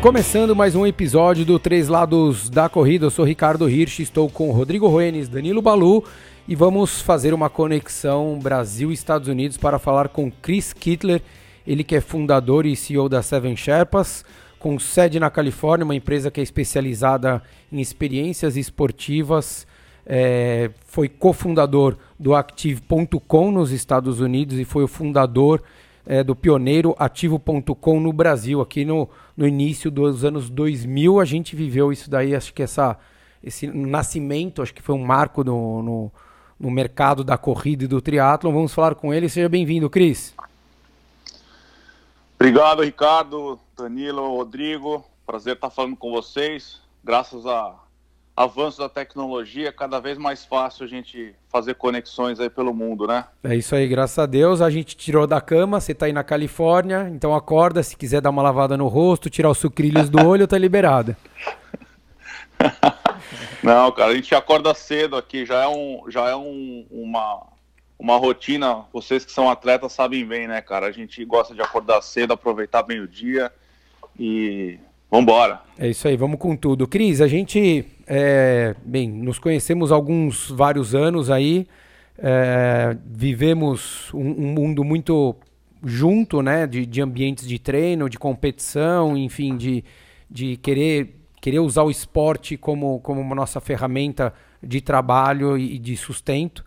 Começando mais um episódio do Três Lados da Corrida, eu sou Ricardo Hirsch, estou com Rodrigo Roenes, Danilo Balu e vamos fazer uma conexão Brasil-Estados Unidos para falar com Chris Kittler, ele que é fundador e CEO da Seven Sherpas, com sede na Califórnia, uma empresa que é especializada em experiências esportivas, é, foi cofundador do Active.com nos Estados Unidos e foi o fundador é, do pioneiro Ativo.com no Brasil. Aqui no, no início dos anos 2000 a gente viveu isso daí, acho que essa, esse nascimento, acho que foi um marco no, no, no mercado da corrida e do triatlon. Vamos falar com ele. Seja bem-vindo, Cris. Obrigado, Ricardo, Danilo, Rodrigo. Prazer estar falando com vocês. Graças a avanço da tecnologia, cada vez mais fácil a gente fazer conexões aí pelo mundo, né? É isso aí, graças a Deus. A gente tirou da cama, você tá aí na Califórnia, então acorda, se quiser dar uma lavada no rosto, tirar os sucrilhos do olho, tá liberado. Não, cara, a gente acorda cedo aqui, já é, um, já é um, uma, uma rotina. Vocês que são atletas sabem bem, né, cara? A gente gosta de acordar cedo, aproveitar bem o dia e vambora. É isso aí, vamos com tudo. Cris, a gente é, bem, nos conhecemos há alguns vários anos aí, é, vivemos um, um, mundo muito junto, né, de, de, ambientes de treino, de competição, enfim, de, de querer, querer usar o esporte como, como uma nossa ferramenta de trabalho e de sustento.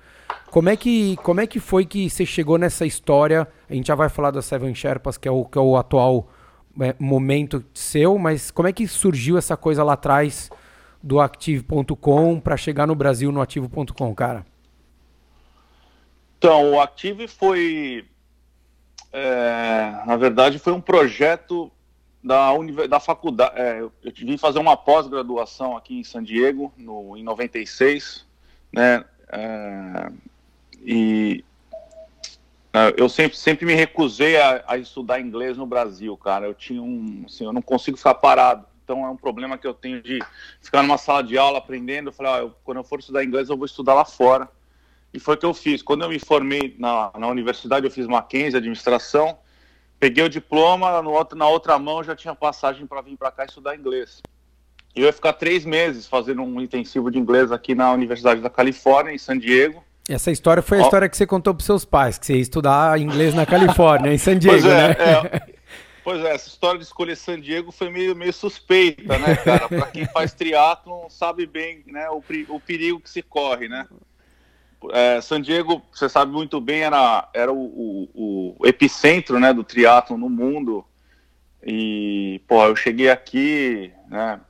Como é que, como é que foi que você chegou nessa história? A gente já vai falar da Seven Sherpas, que é o, que é o atual é, momento seu, mas como é que surgiu essa coisa lá atrás do Active.com para chegar no Brasil no Ativo.com, cara? Então, o Active foi, é, na verdade, foi um projeto da, da faculdade. É, eu vim fazer uma pós-graduação aqui em San Diego, no, em 96, né? É, e eu sempre, sempre me recusei a, a, estudar inglês no Brasil, cara. Eu tinha um, assim, eu não consigo ficar parado então é um problema que eu tenho de ficar numa sala de aula aprendendo. Eu falei, ó, eu, quando eu for estudar inglês, eu vou estudar lá fora. E foi o que eu fiz. Quando eu me formei na, na universidade, eu fiz Mackenzie, administração, peguei o diploma, no outro, na outra mão já tinha passagem para vir para cá estudar inglês. E eu ia ficar três meses fazendo um intensivo de inglês aqui na Universidade da Califórnia, em San Diego. Essa história foi a história que você contou para seus pais, que você ia estudar inglês na Califórnia, em San Diego, é, né? É, Pois é, essa história de escolher San Diego foi meio, meio suspeita, né, cara? Para quem faz triatlon sabe bem né, o, o perigo que se corre, né? É, San Diego, você sabe muito bem, era, era o, o, o epicentro né, do triatlon no mundo. E, pô, eu cheguei aqui, né?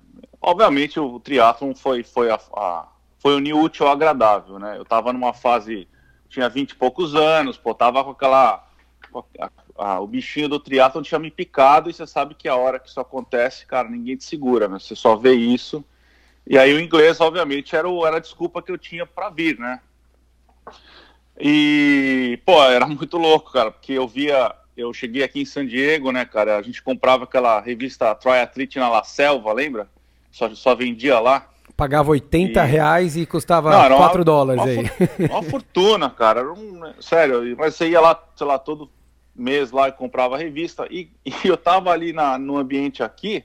Obviamente o triatlon foi, foi, a, a, foi unir útil ao agradável, né? Eu tava numa fase, tinha vinte e poucos anos, pô, tava com aquela ah, o bichinho do triatlon tinha me picado e você sabe que a hora que isso acontece, cara, ninguém te segura, né? Você só vê isso. E aí o inglês, obviamente, era, o, era a desculpa que eu tinha para vir, né? E, pô, era muito louco, cara, porque eu via, eu cheguei aqui em San Diego, né, cara, a gente comprava aquela revista Triathlete na La Selva, lembra? Só, só vendia lá. Pagava 80 e... reais e custava Não, 4 uma, dólares uma, aí. Uma fortuna, cara. Um, sério, mas você ia lá, sei lá, todo mês lá e comprava a revista. E, e eu tava ali na, no ambiente aqui,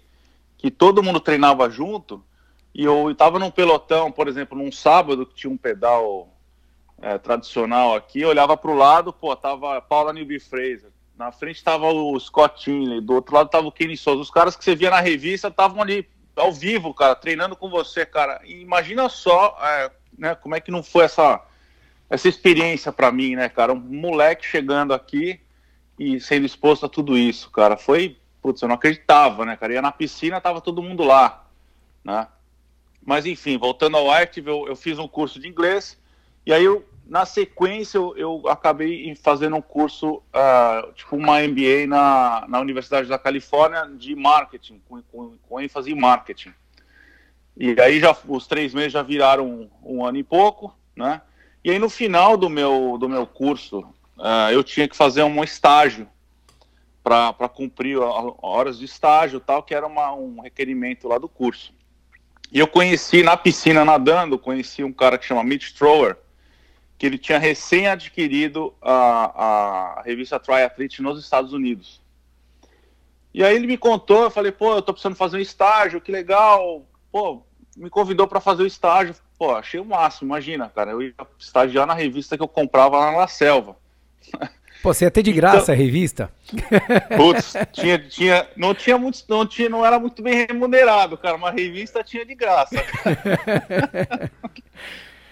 que todo mundo treinava junto, e eu estava num pelotão, por exemplo, num sábado que tinha um pedal é, tradicional aqui, eu olhava para o lado, pô, tava Paula Newby Fraser, na frente tava o Scott Tinley, do outro lado tava o Kenny Souza, os caras que você via na revista estavam ali ao vivo, cara, treinando com você, cara. E imagina só, é, né, como é que não foi essa essa experiência para mim, né, cara? Um moleque chegando aqui, e sendo exposto a tudo isso, cara. Foi, putz, eu não acreditava, né, cara? Ia na piscina, tava todo mundo lá, né? Mas enfim, voltando ao Active, eu, eu fiz um curso de inglês e aí eu, na sequência eu, eu acabei fazendo um curso, uh, tipo uma MBA na, na Universidade da Califórnia de marketing, com, com, com ênfase em marketing. E aí já os três meses já viraram um, um ano e pouco, né? E aí no final do meu, do meu curso, uh, eu tinha que fazer um estágio para cumprir horas de estágio tal, que era uma, um requerimento lá do curso. E eu conheci na piscina nadando, conheci um cara que chama Mitch Thrower, que ele tinha recém adquirido a, a revista Triathlete nos Estados Unidos. E aí ele me contou, eu falei, pô, eu tô precisando fazer um estágio, que legal. Pô, me convidou para fazer o estágio. Pô, achei o máximo, imagina, cara. Eu ia estagiar na revista que eu comprava lá na selva. Pô, você ia ter de graça então, a revista? Putz, tinha, tinha, não tinha muito, não tinha, não era muito bem remunerado, cara. Uma revista tinha de graça.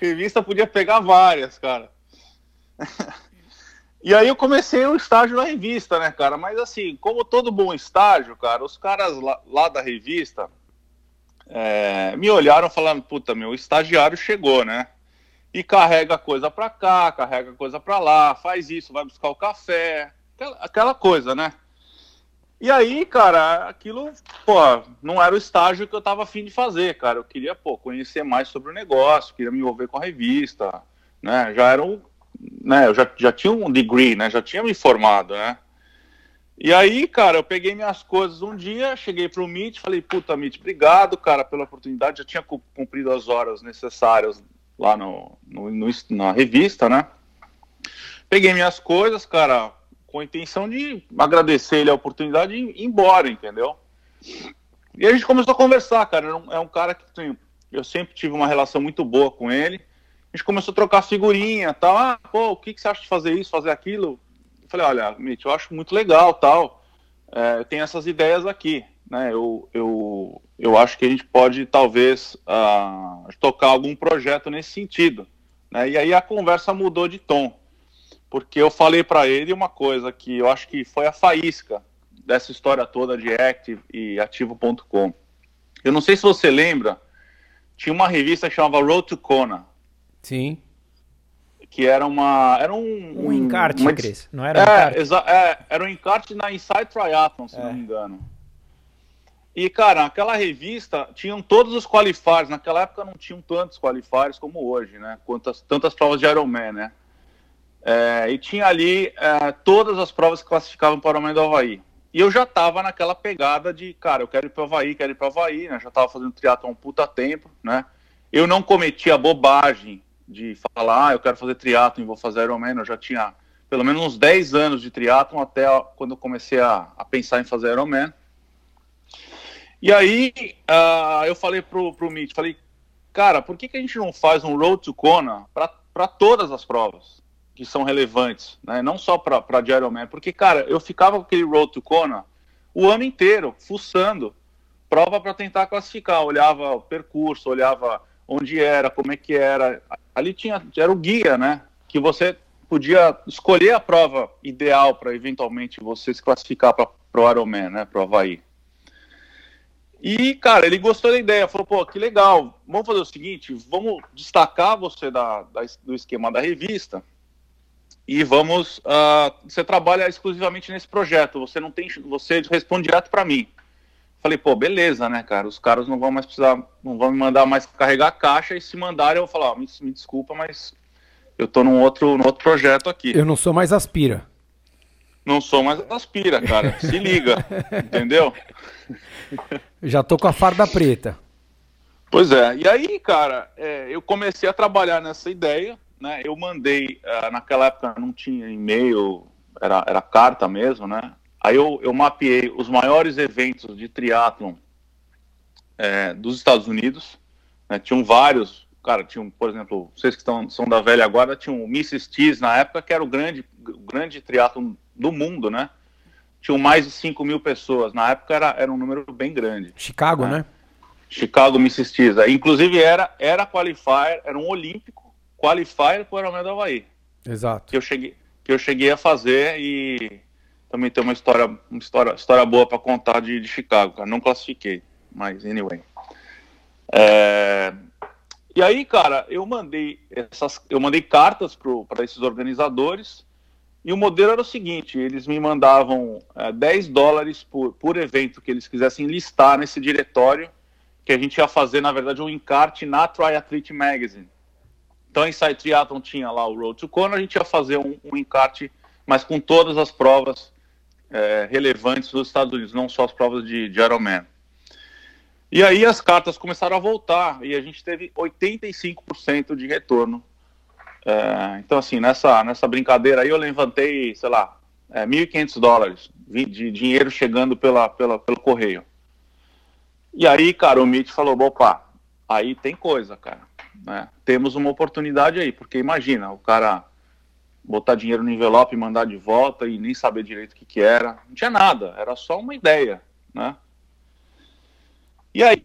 revista podia pegar várias, cara. E aí eu comecei o estágio na revista, né, cara? Mas assim, como todo bom estágio, cara, os caras lá, lá da revista é, me olharam falando, puta, meu, o estagiário chegou, né? e carrega coisa para cá, carrega coisa para lá, faz isso, vai buscar o café, aquela, aquela, coisa, né? E aí, cara, aquilo, pô, não era o estágio que eu tava afim de fazer, cara. Eu queria, pô, conhecer mais sobre o negócio, queria me envolver com a revista, né? Já era um, né, eu já, já tinha um degree, né? Já tinha me formado, né? E aí, cara, eu peguei minhas coisas um dia, cheguei pro Meet, falei, puta, Meet, obrigado, cara, pela oportunidade, já tinha cumprido as horas necessárias lá no, no, no, na revista, né? Peguei minhas coisas, cara, com a intenção de agradecer ele a oportunidade e ir embora, entendeu? E a gente começou a conversar, cara. É um, cara que tem, eu sempre tive uma relação muito boa com ele. A gente começou a trocar figurinha, tal. Ah, pô, o que, que você acha de fazer isso, fazer aquilo? Eu falei, olha, Mitch, eu acho muito legal, tal. É, eu tenho essas ideias aqui né, eu, eu, eu acho que a gente pode talvez uh, tocar algum projeto nesse sentido. Né? E aí a conversa mudou de tom, porque eu falei para ele uma coisa que eu acho que foi a faísca dessa história toda de Active e Ativo.com. Eu não sei se você lembra, tinha uma revista que chamava Road to Kona. Sim. Que era uma. Era um. Um encarte, uma, Cris. Não era um é, encarte. É, era um encarte na Inside Triathlon, se é. não me engano. E, cara, aquela revista tinham todos os qualifiers. Naquela época não tinham tantos qualifiers como hoje, né? Quantas, tantas provas de Ironman, né? É, e tinha ali é, todas as provas que classificavam para o Ironman do Havaí. E eu já estava naquela pegada de, cara, eu quero ir para o Havaí, quero ir para o Havaí, né? Já estava fazendo triatlon um puta tempo, né? Eu não cometi a bobagem de falar, ah, eu quero fazer triatlon e vou fazer Ironman. Eu já tinha pelo menos uns 10 anos de triatlon até quando eu comecei a, a pensar em fazer Ironman. E aí uh, eu falei pro, pro Mitch, falei, cara, por que, que a gente não faz um Road to Kona para todas as provas que são relevantes, né? Não só para Ironman, porque, cara, eu ficava com aquele Road to Kona o ano inteiro, fuçando prova para tentar classificar, olhava o percurso, olhava onde era, como é que era. Ali tinha, era o guia, né? Que você podia escolher a prova ideal para eventualmente você se classificar para o Ironman, né? Para o Havaí. E, cara, ele gostou da ideia, falou, pô, que legal, vamos fazer o seguinte, vamos destacar você da, da do esquema da revista e vamos, uh, você trabalha exclusivamente nesse projeto, você não tem, você responde direto para mim. Falei, pô, beleza, né, cara, os caras não vão mais precisar, não vão me mandar mais carregar a caixa e se mandarem eu vou falar, oh, me, me desculpa, mas eu tô num outro, num outro projeto aqui. Eu não sou mais aspira. Não sou mais aspira, cara. Se liga, entendeu? Já tô com a farda preta. Pois é. E aí, cara, é, eu comecei a trabalhar nessa ideia, né? Eu mandei, uh, naquela época não tinha e-mail, era, era carta mesmo, né? Aí eu, eu mapeei os maiores eventos de triatlon é, dos Estados Unidos. Né? Tinham vários, cara, tinham, por exemplo, vocês que estão, são da velha guarda, tinham o Mrs. Cheese na época, que era o grande, o grande triatlon do mundo, né? Tinham mais de 5 mil pessoas. Na época era, era um número bem grande. Chicago, né? né? Chicago Mississippi. Inclusive era, era qualifier, era um olímpico, qualifier para o Ironman do Havaí. Exato. Que eu cheguei, que eu cheguei a fazer e também tem uma história, uma história, história boa para contar de, de Chicago, cara. Não classifiquei, mas anyway. É... E aí, cara, eu mandei essas, eu mandei cartas para esses organizadores e o modelo era o seguinte: eles me mandavam é, 10 dólares por, por evento que eles quisessem listar nesse diretório, que a gente ia fazer, na verdade, um encarte na Triathlete Magazine. Então, em Site Triathlon tinha lá o Road to Kona, a gente ia fazer um, um encarte, mas com todas as provas é, relevantes dos Estados Unidos, não só as provas de, de Ironman. E aí as cartas começaram a voltar e a gente teve 85% de retorno. É, então, assim, nessa, nessa brincadeira aí eu levantei, sei lá, é, 1.500 dólares de dinheiro chegando pela, pela, pelo correio. E aí, cara, o Mitch falou, opa, aí tem coisa, cara. Né? Temos uma oportunidade aí, porque imagina, o cara botar dinheiro no envelope e mandar de volta e nem saber direito o que, que era. Não tinha nada, era só uma ideia, né? E aí,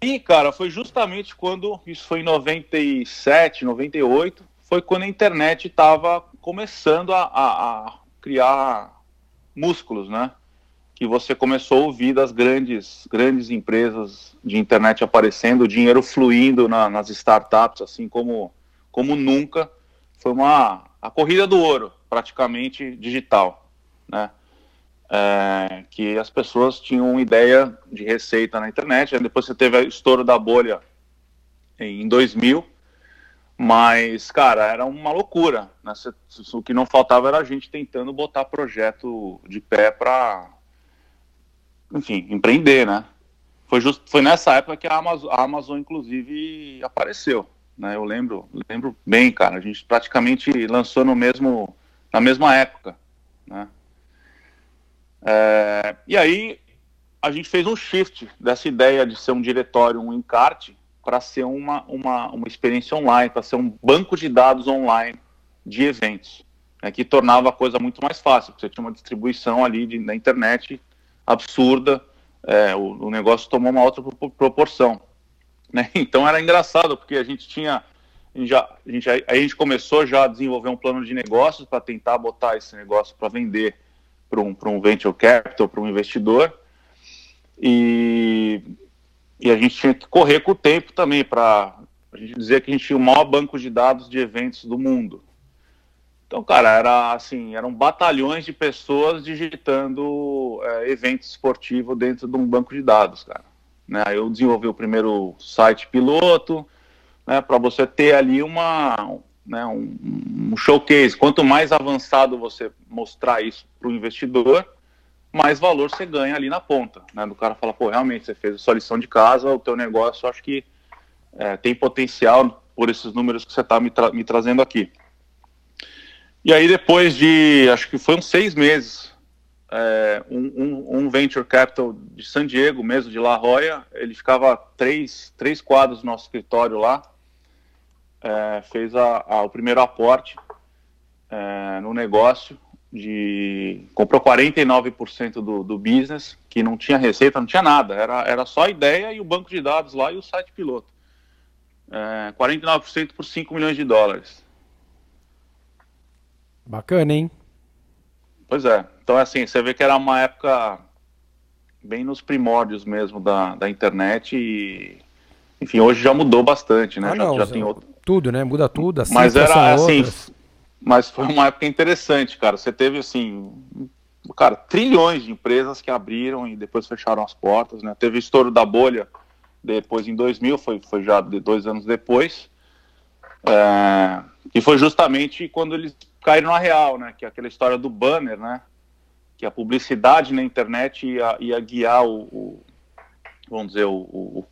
e, cara, foi justamente quando, isso foi em 97, 98, foi quando a internet estava começando a, a, a, criar músculos, né? Que você começou a ouvir das grandes, grandes empresas de internet aparecendo, o dinheiro fluindo na, nas startups, assim como, como nunca. Foi uma a corrida do ouro, praticamente digital, né? é, que as pessoas tinham ideia de receita na internet. Depois você teve o estouro da bolha em 2000, mas, cara, era uma loucura. Né? O que não faltava era a gente tentando botar projeto de pé para, enfim, empreender, né? Foi, just, foi nessa época que a Amazon, a Amazon inclusive, apareceu. Né? Eu lembro, lembro bem, cara. A gente praticamente lançou no mesmo, na mesma época, né? É, e aí a gente fez um shift dessa ideia de ser um diretório, um encarte, para ser uma, uma, uma experiência online, para ser um banco de dados online de eventos, né, que tornava a coisa muito mais fácil, porque você tinha uma distribuição ali de, na internet absurda, é, o, o, negócio tomou uma outra proporção. Né? Então era engraçado, porque a gente tinha. A gente, já, a, gente, a gente começou já a desenvolver um plano de negócios para tentar botar esse negócio para vender para um, um venture capital, para um investidor. E, e a gente tinha que correr com o tempo também para a gente dizer que a gente tinha o maior banco de dados de eventos do mundo. Então, cara, era assim, eram batalhões de pessoas digitando é, eventos esportivos dentro de um banco de dados, cara. Né? Eu desenvolvi o primeiro site piloto, né, para você ter ali uma, né, um, um, showcase. Quanto mais avançado você mostrar isso para o investidor, mais valor você ganha ali na ponta. Né, do cara fala, pô, realmente você fez a sua lição de casa, o teu negócio acho que é, tem potencial por esses números que você está me, tra me, trazendo aqui. E aí depois de, acho que uns seis meses, é, um, um, venture capital de San Diego, mesmo de La Jolla, ele ficava três, três quadros no nosso escritório lá, é, fez a, a, o primeiro aporte é, no negócio de comprou 49% do, do business, que não tinha receita, não tinha nada, era, era só a ideia e o banco de dados lá e o site piloto. É, 49% por 5 milhões de dólares. Bacana, hein? Pois é. Então, assim, você vê que era uma época bem nos primórdios mesmo da, da internet e, enfim, hoje já mudou bastante, né? Ah, já, não, já tem outro tudo, né? Muda tudo. Assim, mas era assim, mas foi uma época interessante, cara. Você teve assim, cara, trilhões de empresas que abriram e depois fecharam as portas, né? Teve o estouro da bolha depois em 2000, foi, foi já dois anos depois, é, e foi justamente quando eles caíram na real, né? Que é aquela história do banner, né? Que a publicidade na internet ia, ia guiar o, o vamos dizer, o, o,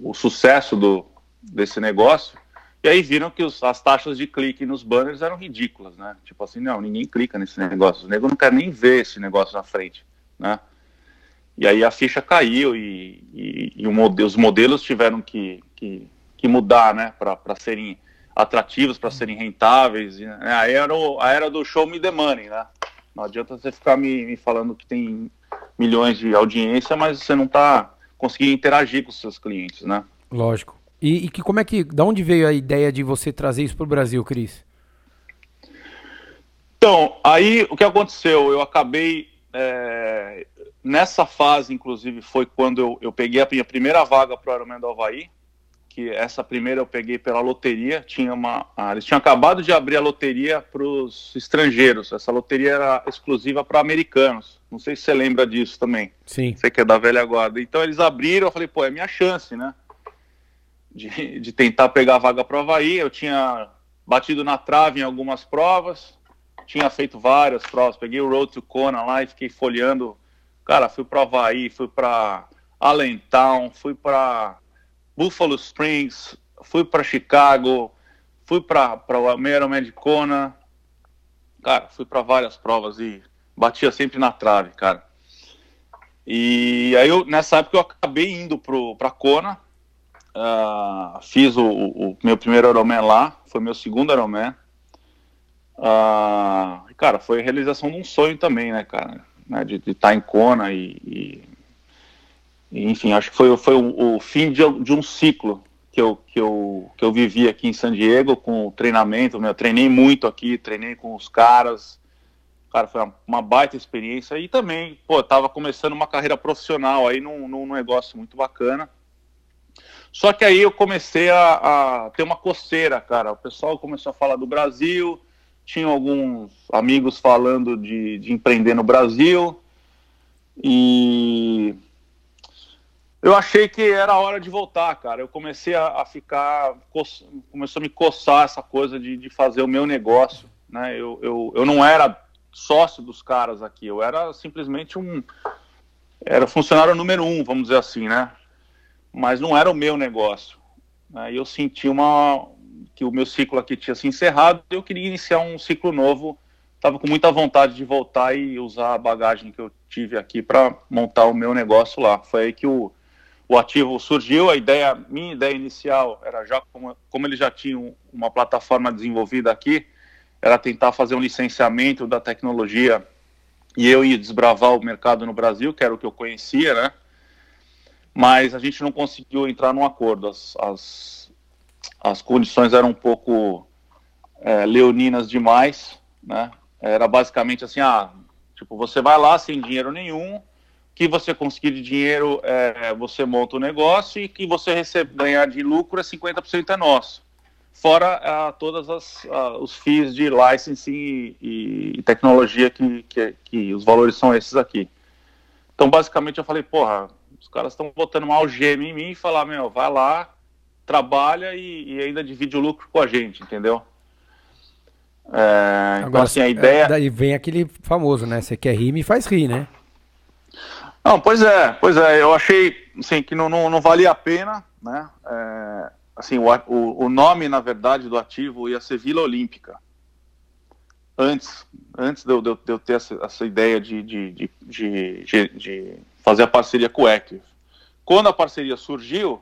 o sucesso do, desse negócio. E aí viram que os, as taxas de clique nos banners eram ridículas, né? Tipo assim, não, ninguém clica nesse negócio. O nego não quer nem ver esse negócio na frente, né? E aí a ficha caiu e, e, e os modelos tiveram que, que, que mudar, né? Para serem atrativos, para serem rentáveis. Né? Aí era o, a era do show me the money, né? Não adianta você ficar me, me falando que tem milhões de audiência, mas você não está conseguindo interagir com os seus clientes, né? Lógico. E, e, que, como é que, da onde veio a ideia de você trazer isso para o Brasil, Cris? Então, aí o que aconteceu? Eu acabei é, nessa fase, inclusive, foi quando eu, eu peguei a minha primeira vaga para o Ironman do Havaí, que essa primeira eu peguei pela loteria. Tinha uma, ah, eles tinham acabado de abrir a loteria para os estrangeiros. Essa loteria era exclusiva para americanos. Não sei se você lembra disso também. Sim. Você que é da velha guarda. Então eles abriram, eu falei, pô, é minha chance, né? de, de tentar pegar a vaga para o Havaí. Eu tinha batido na trave em algumas provas, tinha feito várias provas. Peguei o Road to Kona lá e fiquei folheando. Cara, fui para o Havaí, fui para Allentown, fui para Buffalo Springs, fui para Chicago, fui para o Ironman de Kona, cara, fui para várias provas e batia sempre na trave, cara. E aí eu, nessa época eu acabei indo para Kona, uh, fiz o, o, meu primeiro Ironman lá, foi meu segundo Ironman. Uh, cara, foi a realização de um sonho também, né, cara? Né, de estar tá em Kona e, e, enfim, acho que foi, foi o, o fim de, de, um ciclo que eu, que, eu, que eu vivi aqui em San Diego com o treinamento, meu, treinei muito aqui, treinei com os caras, cara, foi uma, uma baita experiência e também, pô, tava começando uma carreira profissional aí num, num negócio muito bacana. Só que aí eu comecei a, a, ter uma coceira, cara. O pessoal começou a falar do Brasil, tinha alguns amigos falando de, de empreender no Brasil. E eu achei que era hora de voltar, cara. Eu comecei a, a ficar. Começou a me coçar essa coisa de, de fazer o meu negócio. Né? Eu, eu, eu não era sócio dos caras aqui, eu era simplesmente um. Era funcionário número um, vamos dizer assim, né? mas não era o meu negócio. Aí eu senti uma que o meu ciclo aqui tinha se encerrado e eu queria iniciar um ciclo novo. Estava com muita vontade de voltar e usar a bagagem que eu tive aqui para montar o meu negócio lá. Foi aí que o, o ativo surgiu. A ideia, minha ideia inicial era já como, como eles já tinham uma plataforma desenvolvida aqui, era tentar fazer um licenciamento da tecnologia e eu ia desbravar o mercado no Brasil, que era o que eu conhecia, né? mas a gente não conseguiu entrar num acordo. As, as, as condições eram um pouco é, leoninas demais, né? Era basicamente assim, ah, tipo, você vai lá sem dinheiro nenhum, que você conseguir dinheiro, é, você monta o negócio e que você recebe, ganhar de lucro é 50% é nosso. Fora ah, todas as ah, os FIIs de licensing e, e, e tecnologia que, que, que os valores são esses aqui. Então, basicamente, eu falei, porra, os caras estão botando uma algema em mim e falar, meu, vai lá, trabalha e, e ainda divide o lucro com a gente, entendeu? É, então, Agora, então, assim, a ideia. É, daí vem aquele famoso, né? Você quer rir, me faz rir, né? Não, pois é, pois é. Eu achei assim, que não, não, não valia a pena, né? É, assim, o, o, o, nome, na verdade, do ativo ia ser Vila Olímpica. Antes, antes de eu, de eu ter essa, essa ideia de, de, de, de, fazer a parceria com o Active. Quando a parceria surgiu,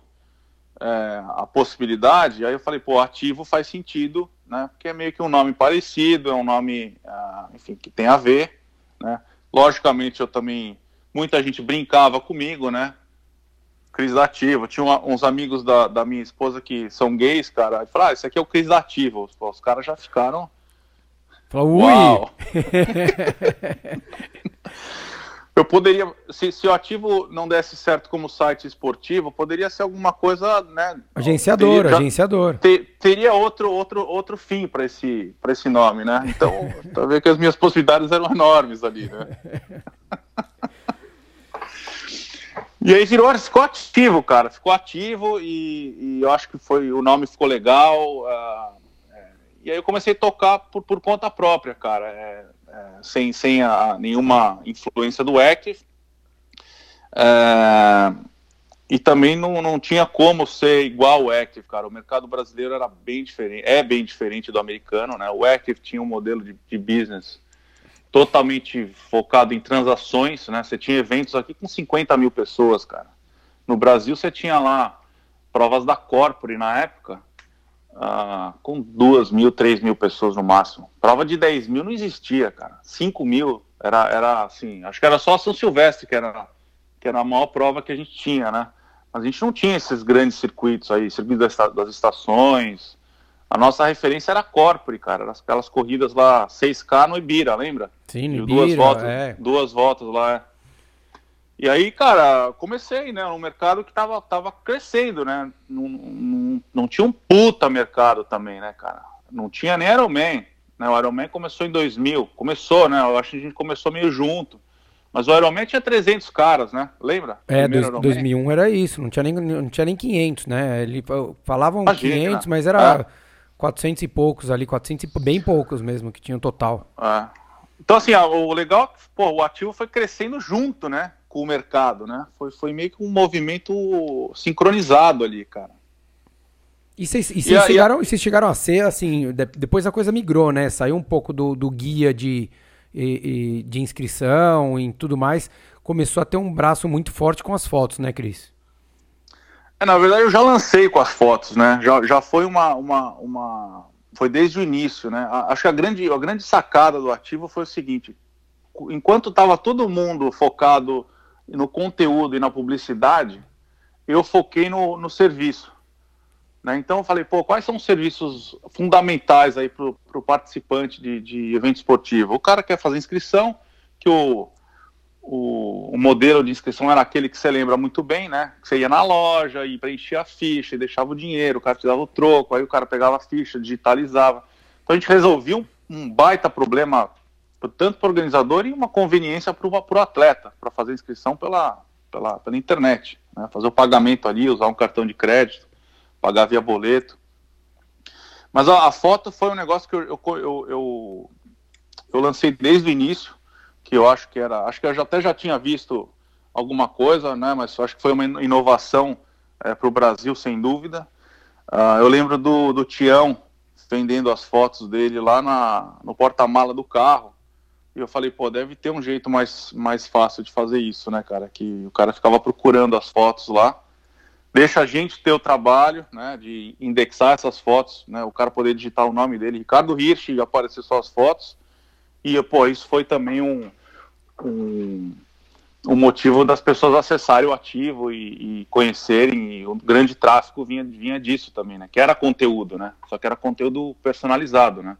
é, a possibilidade, aí eu falei, pô, ativo faz sentido, né? Porque é meio que um nome parecido, é um nome, ah, enfim, que tem a ver, né? Logicamente, eu também, muita gente brincava comigo, né? Crise da ativa. Tinha uma, uns amigos da, da, minha esposa que são gays, cara. Falaram, ah, esse aqui é o crise da ativa. Os, os caras já ficaram. Falou, ui! Eu poderia, se, se, o ativo não desse certo como site esportivo, poderia ser alguma coisa, né? Agenciador, teria, agenciador. Ter, teria outro, outro, outro fim para esse, esse nome, né? Então, talvez que as minhas possibilidades eram enormes ali, né? e aí virou, ficou ativo, cara, ficou ativo e, e, eu acho que foi, o nome ficou legal. Uh, é, e aí eu comecei a tocar por, por conta própria, cara. É, é, sem, sem a, nenhuma influência do Active. É, e também não, não tinha como ser igual o Active, cara. O mercado brasileiro era bem diferente, é bem diferente do americano, né? O Active tinha um modelo de, de business totalmente focado em transações, né? Você tinha eventos aqui com 50 mil pessoas, cara. No Brasil você tinha lá provas da Corpore na época, uh, com duas mil, três mil pessoas no máximo. Prova de 10 mil não existia, cara. 5 mil era, era assim, acho que era só São Silvestre que era, que era a maior prova que a gente tinha, né? Mas a gente não tinha esses grandes circuitos aí, circuito das, das estações. A nossa referência era Corpore, cara. Aquelas corridas lá, 6K no Ibira, lembra? Sim, no Ibira, duas voltas, é. Duas voltas lá, é. E aí, cara, comecei, né, no mercado que tava, tava crescendo, né, não, não, não tinha um puta mercado também, né, cara, não tinha nem Ironman, né, o Ironman começou em 2000, começou, né, eu acho que a gente começou meio junto, mas o Ironman tinha 300 caras, né, lembra? É, dois, 2001 era isso, não tinha nem, não tinha nem 500, né, ele falavam Imagina, 500, mas era é. 400 e poucos ali, 400 e bem poucos mesmo que tinham total. É. Então, assim, o legal, é pô, o ativo foi crescendo junto, né? com o mercado, né? Foi, foi meio que um movimento sincronizado ali, cara. E vocês chegaram, a... chegaram a ser, assim, de, depois a coisa migrou, né? Saiu um pouco do, do guia de, de inscrição e tudo mais. Começou a ter um braço muito forte com as fotos, né, Cris? É, na verdade, eu já lancei com as fotos, né? Já, já foi uma, uma, uma. Foi desde o início, né? Acho que a grande, a grande sacada do ativo foi o seguinte: enquanto estava todo mundo focado no conteúdo e na publicidade, eu foquei no, no serviço. Né? Então eu falei, pô, quais são os serviços fundamentais aí para o participante de, de evento esportivo? O cara quer fazer inscrição, que o, o, o, modelo de inscrição era aquele que você lembra muito bem, né? Você ia na loja e preenchia a ficha e deixava o dinheiro, o cara te dava o troco, aí o cara pegava a ficha, digitalizava. Então a gente resolvia um, um baita problema tanto para o organizador e uma conveniência para o atleta, para fazer inscrição pela, pela, pela internet, né? fazer o pagamento ali, usar um cartão de crédito, pagar via boleto. Mas a, a foto foi um negócio que eu, eu, eu, eu, eu lancei desde o início, que eu acho que era, acho que eu já, até já tinha visto alguma coisa, né? Mas acho que foi uma inovação é, para o Brasil, sem dúvida. Uh, eu lembro do, do Tião vendendo as fotos dele lá na, no porta-mala do carro. E eu falei, pô, deve ter um jeito mais, mais fácil de fazer isso, né, cara? Que o cara ficava procurando as fotos lá. Deixa a gente ter o trabalho, né, de indexar essas fotos, né? O cara poder digitar o nome dele, Ricardo Hirsch, e aparecer só as fotos. E, pô, isso foi também um, um, um motivo das pessoas acessarem o ativo e, e, conhecerem. E o grande tráfego vinha, vinha disso também, né? Que era conteúdo, né? Só que era conteúdo personalizado, né?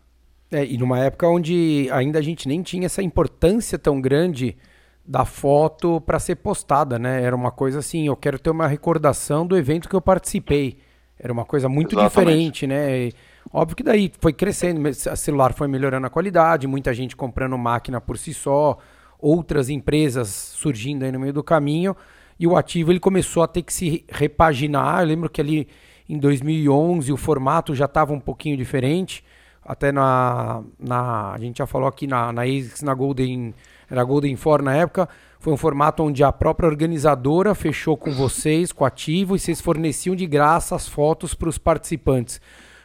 É, e numa época onde ainda a gente nem tinha essa importância tão grande da foto para ser postada, né? Era uma coisa assim, eu quero ter uma recordação do evento que eu participei. Era uma coisa muito Exatamente. diferente, né? E, óbvio que daí foi crescendo, a celular foi melhorando a qualidade, muita gente comprando máquina por si só, outras empresas surgindo aí no meio do caminho, e o ativo ele começou a ter que se repaginar. Eu lembro que ali em 2011 o formato já estava um pouquinho diferente, até na, na a gente já falou aqui na na ASICS, na Golden, era Golden For na época, foi um formato onde a própria organizadora fechou com vocês, com o ativo, e vocês forneciam de graça as fotos para os participantes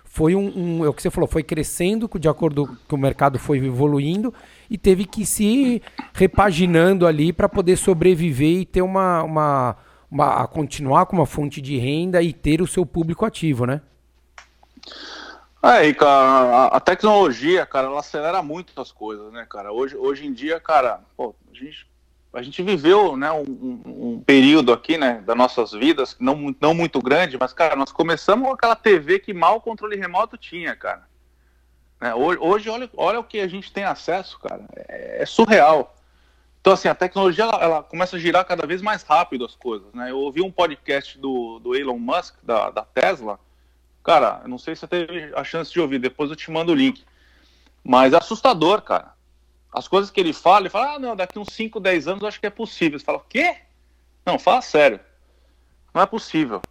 foi um, um, é o que você falou, foi crescendo de acordo com o mercado foi evoluindo e teve que se repaginando ali para poder sobreviver e ter uma, uma, uma continuar com uma fonte de renda e ter o seu público ativo, né? É, cara, a, a, tecnologia, cara, ela acelera muito as coisas, né, cara? Hoje, hoje em dia, cara, pô, a gente a gente viveu né, um, um, período aqui né, das nossas vidas, não, não muito grande, mas, cara, nós começamos com aquela TV que mal o controle remoto tinha, cara. Né, hoje, hoje olha, olha o que a gente tem acesso, cara. É, é surreal. Então, assim, a tecnologia ela, ela, começa a girar cada vez mais rápido as coisas. Né? Eu ouvi um podcast do, do Elon Musk, da, da Tesla. Cara, não sei se você teve a chance de ouvir, depois eu te mando o link. Mas é assustador, cara as coisas que ele fala, ele fala, ah, não, daqui uns 5, 10 anos eu acho que é possível. Você fala, o quê? Não, fala sério. Não é possível.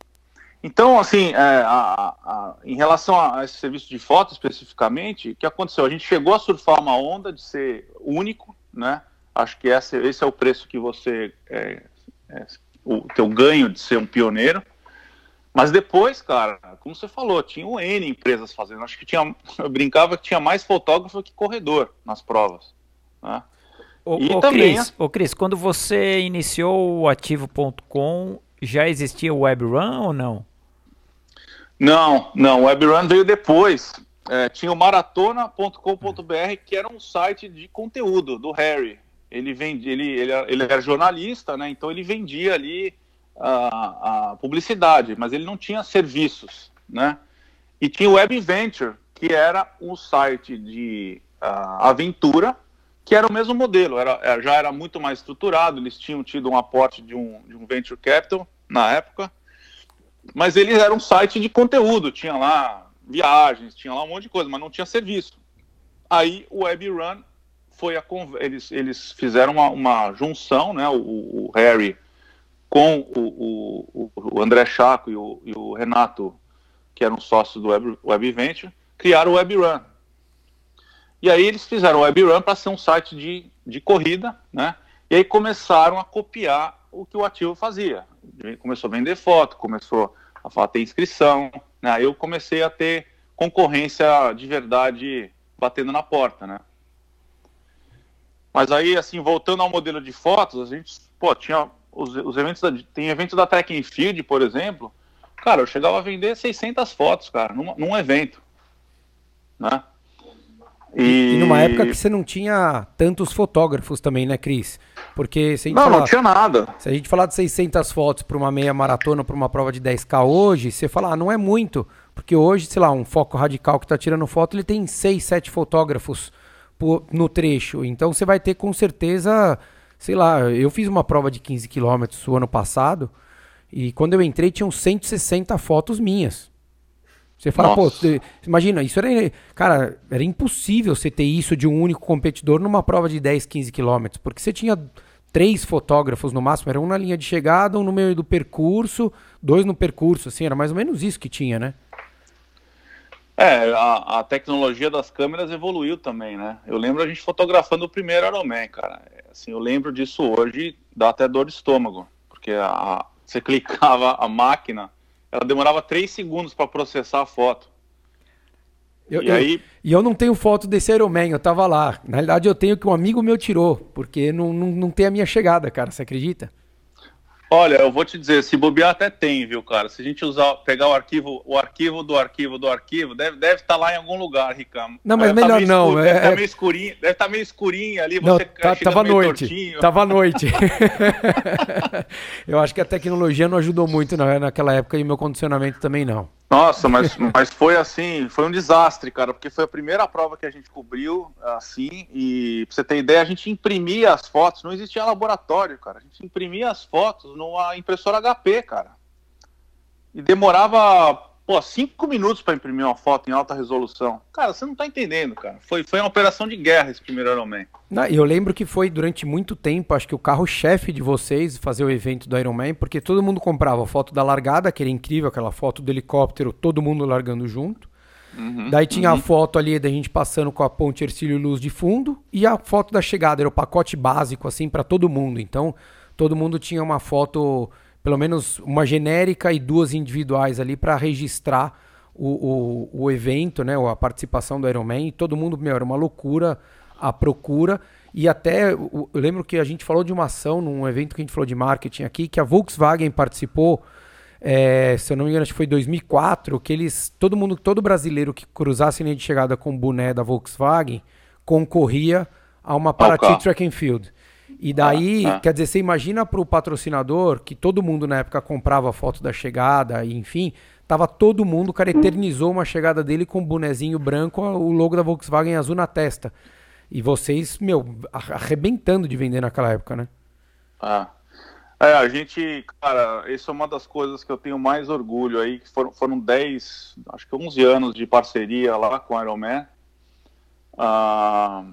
Então, assim, é, a, a, em relação a, a, esse serviço de foto especificamente, o que aconteceu? A gente chegou a surfar uma onda de ser único, né? Acho que esse, esse é o preço que você. É, é, o teu ganho de ser um pioneiro. Mas depois, cara, como você falou, tinha um N empresas fazendo. Acho que tinha. Eu brincava que tinha mais fotógrafo que corredor nas provas. Né? O, e também, Cris, o Cris, quando você iniciou o ativo.com, já existia o WebRun ou não? Não, não, o WebRun veio depois. É, tinha o maratona.com.br, que era um site de conteúdo do Harry. Ele, vendia, ele, ele, ele era jornalista, né? Então ele vendia ali a, a publicidade, mas ele não tinha serviços, né? E tinha o Web Venture, que era um site de uh, aventura que era o mesmo modelo, era, é, já era muito mais estruturado, eles tinham tido um aporte de um, de um venture capital na época, mas eles eram um site de conteúdo, tinha lá viagens, tinha lá um monte de coisa, mas não tinha serviço. Aí o WebRun foi a eles, eles fizeram uma, uma junção, né, o, o Harry com o, o, o André Chaco e o, e o, Renato, que eram sócios do Web, Web Venture, criaram o WebRun. E aí eles fizeram o WebRun para ser um site de, de corrida, né? E aí começaram a copiar o que o ativo fazia. Começou a vender foto, começou a falar ter inscrição. Né? Eu comecei a ter concorrência de verdade batendo na porta, né? Mas aí, assim, voltando ao modelo de fotos, a gente, pô, tinha os, os eventos, da, tem eventos da Track and Field, por exemplo, cara, eu chegava a vender 600 fotos, cara, num, num evento, né? E... e... numa época que você não tinha tantos fotógrafos também, né, Cris? Porque se a gente Não, falar, não tinha nada. Se a gente falar de 600 fotos para uma meia maratona, para uma prova de 10K hoje, você fala, ah, não é muito. Porque hoje, sei lá, um foco radical que está tirando foto, ele tem 6, 7 fotógrafos no trecho. Então você vai ter com certeza, sei lá, eu fiz uma prova de 15 quilômetros o ano passado e quando eu entrei tinham 160 fotos minhas. Você fala, Nossa. pô, você, imagina, isso era, cara, era impossível você ter isso de um único competidor numa prova de 10, 15 quilômetros, porque você tinha três fotógrafos no máximo, era um na linha de chegada, um no meio do percurso, dois no percurso, assim, era mais ou menos isso que tinha, né? É, a, a, tecnologia das câmeras evoluiu também, né? Eu lembro a gente fotografando o primeiro Ironman, cara. Assim, eu lembro disso hoje, dá até dor de estômago, porque a, a, você clicava a máquina, ela demorava três segundos para processar a foto. Eu, e, eu, aí... e eu não tenho foto desse Ironman, eu tava lá. Na realidade, eu tenho que um amigo meu tirou, porque não, não, não tem a minha chegada, cara, você acredita? Olha, eu vou te dizer, se bobear até tem, viu, cara? Se a gente usar, pegar o arquivo, o arquivo do arquivo do arquivo, deve deve estar tá lá em algum lugar, Ricamo. Não, mas deve tá melhor tá não. Escuro, é... Deve estar tá meio escurinho, deve estar tá meio escurinho ali, não, tá, tava noite. Tortinho. Tava noite. eu acho que a tecnologia não ajudou muito na, naquela época e meu condicionamento também não. Nossa, mas, mas foi assim, foi um desastre, cara, porque foi a primeira prova que a gente cobriu, assim, e pra você ter ideia, a gente imprimia as fotos, não existia laboratório, cara, a gente imprimia as fotos numa impressora HP, cara. E demorava Pô, cinco minutos para imprimir uma foto em alta resolução. Cara, você não tá entendendo, cara. Foi, foi uma operação de guerra esse primeiro Ironman. E eu lembro que foi durante muito tempo, acho que o carro-chefe de vocês fazer o evento do Ironman, porque todo mundo comprava a foto da largada, que era incrível, aquela foto do helicóptero, todo mundo largando junto. Uhum, Daí tinha uhum. a foto ali da gente passando com a ponte Ercílio Luz de fundo e a foto da chegada, era o pacote básico assim para todo mundo. Então, todo mundo tinha uma foto pelo menos uma genérica e duas individuais ali para registrar o, o, o, evento, né, a participação do Ironman. E todo mundo, meu, era uma loucura a procura. E até, eu lembro que a gente falou de uma ação num evento que a gente falou de marketing aqui, que a Volkswagen participou, é, se eu não me engano, acho que foi 2004, que eles, todo mundo, todo brasileiro que cruzasse a linha de chegada com o boné da Volkswagen, concorria a uma Paraty Track and Field. E daí, ah, ah. quer dizer, você imagina para o patrocinador que todo mundo na época comprava foto da chegada, e enfim, tava todo mundo, o cara eternizou uma chegada dele com um bonezinho branco, o logo da Volkswagen azul na testa. E vocês, meu, arrebentando de vender naquela época, né? Ah. É, a gente, cara, isso é uma das coisas que eu tenho mais orgulho aí, que foram, foram 10, acho que 11 anos de parceria lá com a Ironman. Ah,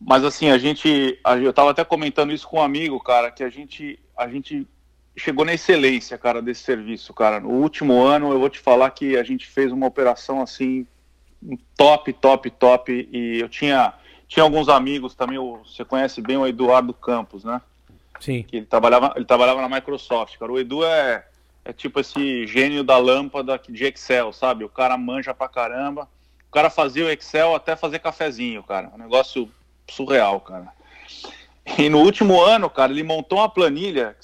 mas assim, a gente, eu estava até comentando isso com um amigo, cara, que a gente, a gente chegou na excelência, cara, desse serviço, cara. No último ano, eu vou te falar que a gente fez uma operação assim top, top, top. E eu tinha, tinha alguns amigos também. Você conhece bem o Eduardo Campos, né? Sim. Que ele trabalhava, ele trabalhava na Microsoft, cara. O Edu é, é tipo esse gênio da lâmpada de Excel, sabe? O cara manja pra caramba. O cara fazia o Excel até fazer cafezinho, cara. Um negócio surreal, cara. E no último ano, cara, ele montou uma planilha.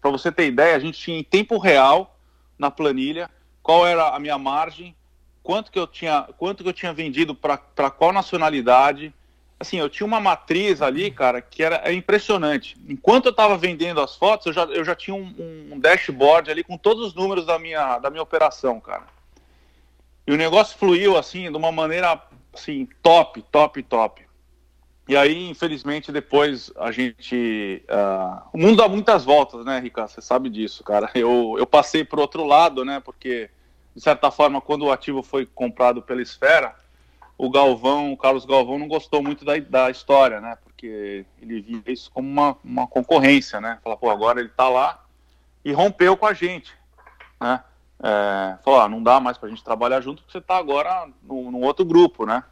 Para você ter ideia, a gente tinha em tempo real na planilha qual era a minha margem, quanto que eu tinha, quanto que eu tinha vendido para qual nacionalidade. Assim, eu tinha uma matriz ali, cara, que era, era impressionante. Enquanto eu estava vendendo as fotos, eu já, eu já tinha um, um, dashboard ali com todos os números da minha, da minha operação, cara. E o negócio fluiu assim de uma maneira assim top, top, top. E aí, infelizmente, depois a gente. Uh, o mundo dá muitas voltas, né, Ricardo? Você sabe disso, cara. Eu, eu passei para outro lado, né? Porque, de certa forma, quando o ativo foi comprado pela Esfera, o Galvão, o Carlos Galvão, não gostou muito da, da história, né? Porque ele via isso como uma, uma concorrência, né? Falar, pô, agora ele está lá e rompeu com a gente, né? É, falou, ah, não dá mais para a gente trabalhar junto porque você está agora num, num outro grupo, né?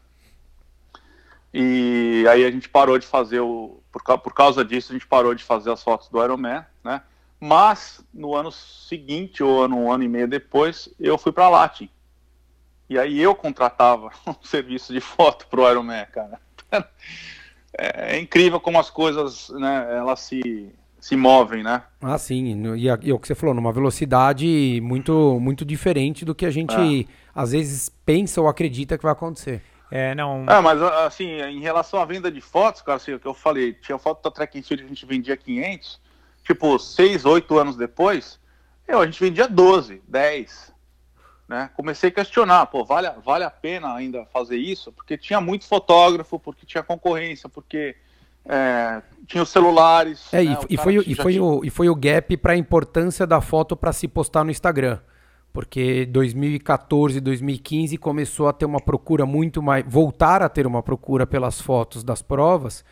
E aí a gente parou de fazer o, por, por causa disso a gente parou de fazer as fotos do Ironman, né? Mas no ano seguinte, ou ano, um ano e meio depois, eu fui para a Latin. E aí eu contratava um serviço de foto para o Ironman, cara. É, é, incrível como as coisas, né, elas se, se movem, né? Ah, sim. E, e, o que você falou, numa velocidade muito, muito diferente do que a gente é. às vezes pensa ou acredita que vai acontecer. É, não. É, mas assim, em relação à venda de fotos, cara, assim, o que eu falei, tinha foto da Track and Field que a gente vendia 500, tipo, 6, 8 anos depois, eu, a gente vendia 12, 10. Né? Comecei a questionar, pô, vale, vale a pena ainda fazer isso? Porque tinha muito fotógrafo, porque tinha concorrência, porque é, tinha os celulares. É, né? e, e, foi, e, foi tinha... o, e foi o gap para a importância da foto para se postar no Instagram porque 2014, 2015 começou a ter uma procura muito mais, voltar a ter uma procura pelas fotos das provas,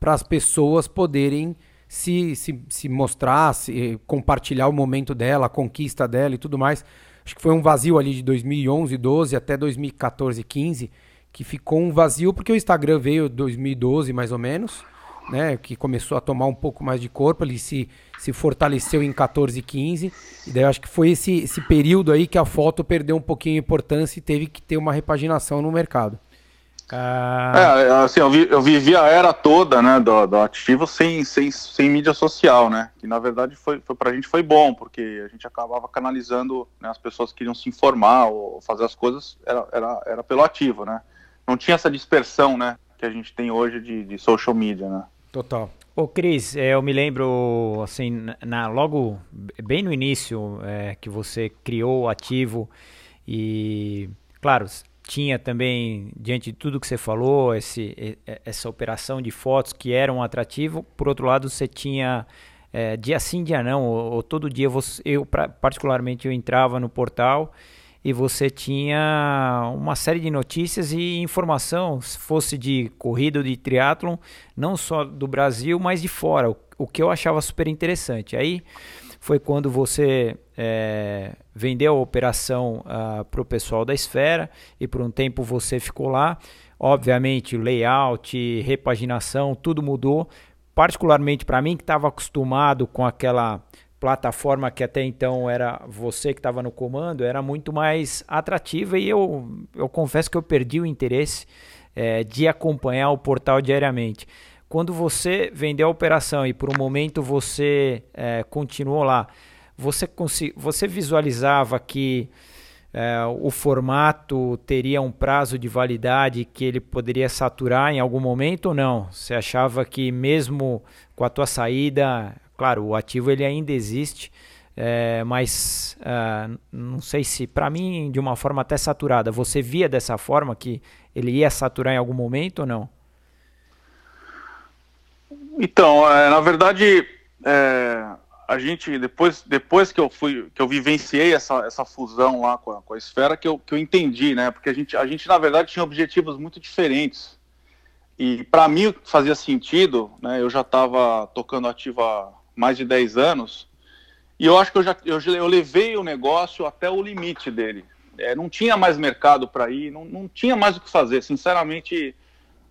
para as pessoas poderem se, se, se mostrar, se, compartilhar o momento dela, a conquista dela e tudo mais. Acho que foi um vazio ali de 2011, 12 até 2014, 15, que ficou um vazio porque o Instagram veio 2012 mais ou menos né, que começou a tomar um pouco mais de corpo, ele se, se fortaleceu em 14 e 15, e daí eu acho que foi esse, esse período aí que a foto perdeu um pouquinho de importância e teve que ter uma repaginação no mercado. Ah... É, assim, eu, vi, eu vivi a era toda, né, do, do ativo sem, sem, sem mídia social, né, que na verdade foi, foi pra gente foi bom, porque a gente acabava canalizando, né, as pessoas que queriam se informar ou fazer as coisas, era, era, era pelo ativo, né, não tinha essa dispersão, né, que a gente tem hoje de, de social media, né. Total. Ô Cris, é, eu me lembro, assim, na, logo bem no início é, que você criou o ativo e, claro, tinha também, diante de tudo que você falou, esse, essa operação de fotos que era um atrativo, por outro lado você tinha é, dia sim, dia não, ou, ou todo dia você, eu particularmente eu entrava no portal e você tinha uma série de notícias e informação, se fosse de corrida ou de triatlon, não só do Brasil, mas de fora, o, que eu achava super interessante. Aí foi quando você é, vendeu a operação ah, para o pessoal da Esfera e por um tempo você ficou lá. Obviamente, layout, repaginação, tudo mudou. Particularmente para mim, que estava acostumado com aquela plataforma que até então era você que estava no comando era muito mais atrativa e eu, eu confesso que eu perdi o interesse é, de acompanhar o portal diariamente. Quando você vendeu a operação e por um momento você é, continuou lá, você, você visualizava que é, o formato teria um prazo de validade que ele poderia saturar em algum momento ou não? Você achava que mesmo com a tua saída Claro, o ativo ele ainda existe, é, mas uh, não sei se, para mim, de uma forma até saturada, você via dessa forma que ele ia saturar em algum momento ou não? Então, é, na verdade, é, a gente depois, depois que eu fui, que eu vivenciei essa, essa fusão lá com a, com a esfera, que eu, que eu entendi, né? Porque a gente, a gente na verdade tinha objetivos muito diferentes. E para mim fazia sentido, né? Eu já estava tocando ativa mais de 10 anos, e eu acho que eu já eu, eu levei o negócio até o limite dele. É, não tinha mais mercado para ir, não, não tinha mais o que fazer. Sinceramente,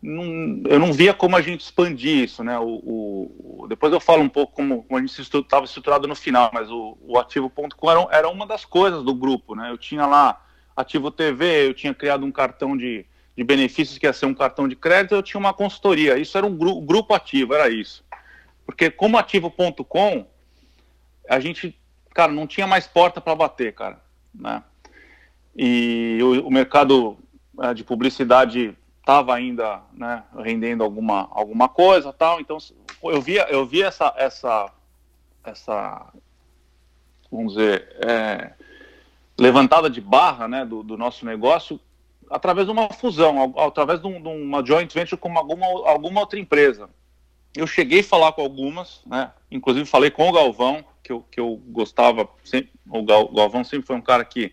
não, eu não via como a gente expandir isso, né? O, o depois eu falo um pouco como, como a gente estava estruturado no final, mas o, o Ativo.com era, era uma das coisas do grupo, né? Eu tinha lá Ativo TV, eu tinha criado um cartão de, de benefícios que ia ser um cartão de crédito, eu tinha uma consultoria. Isso era um gru, grupo ativo, era isso. Porque como ativo.com, a gente, cara, não tinha mais porta para bater, cara, né? E o, o mercado é, de publicidade estava ainda, né, rendendo alguma, alguma coisa, tal. Então eu via, eu via essa, essa, essa, vamos dizer, é, levantada de barra, né, do, do nosso negócio através de uma fusão, através de, um, de uma joint venture com alguma, alguma outra empresa eu cheguei a falar com algumas, né? Inclusive falei com o Galvão, que eu, que eu gostava, sempre, o Galvão sempre foi um cara que,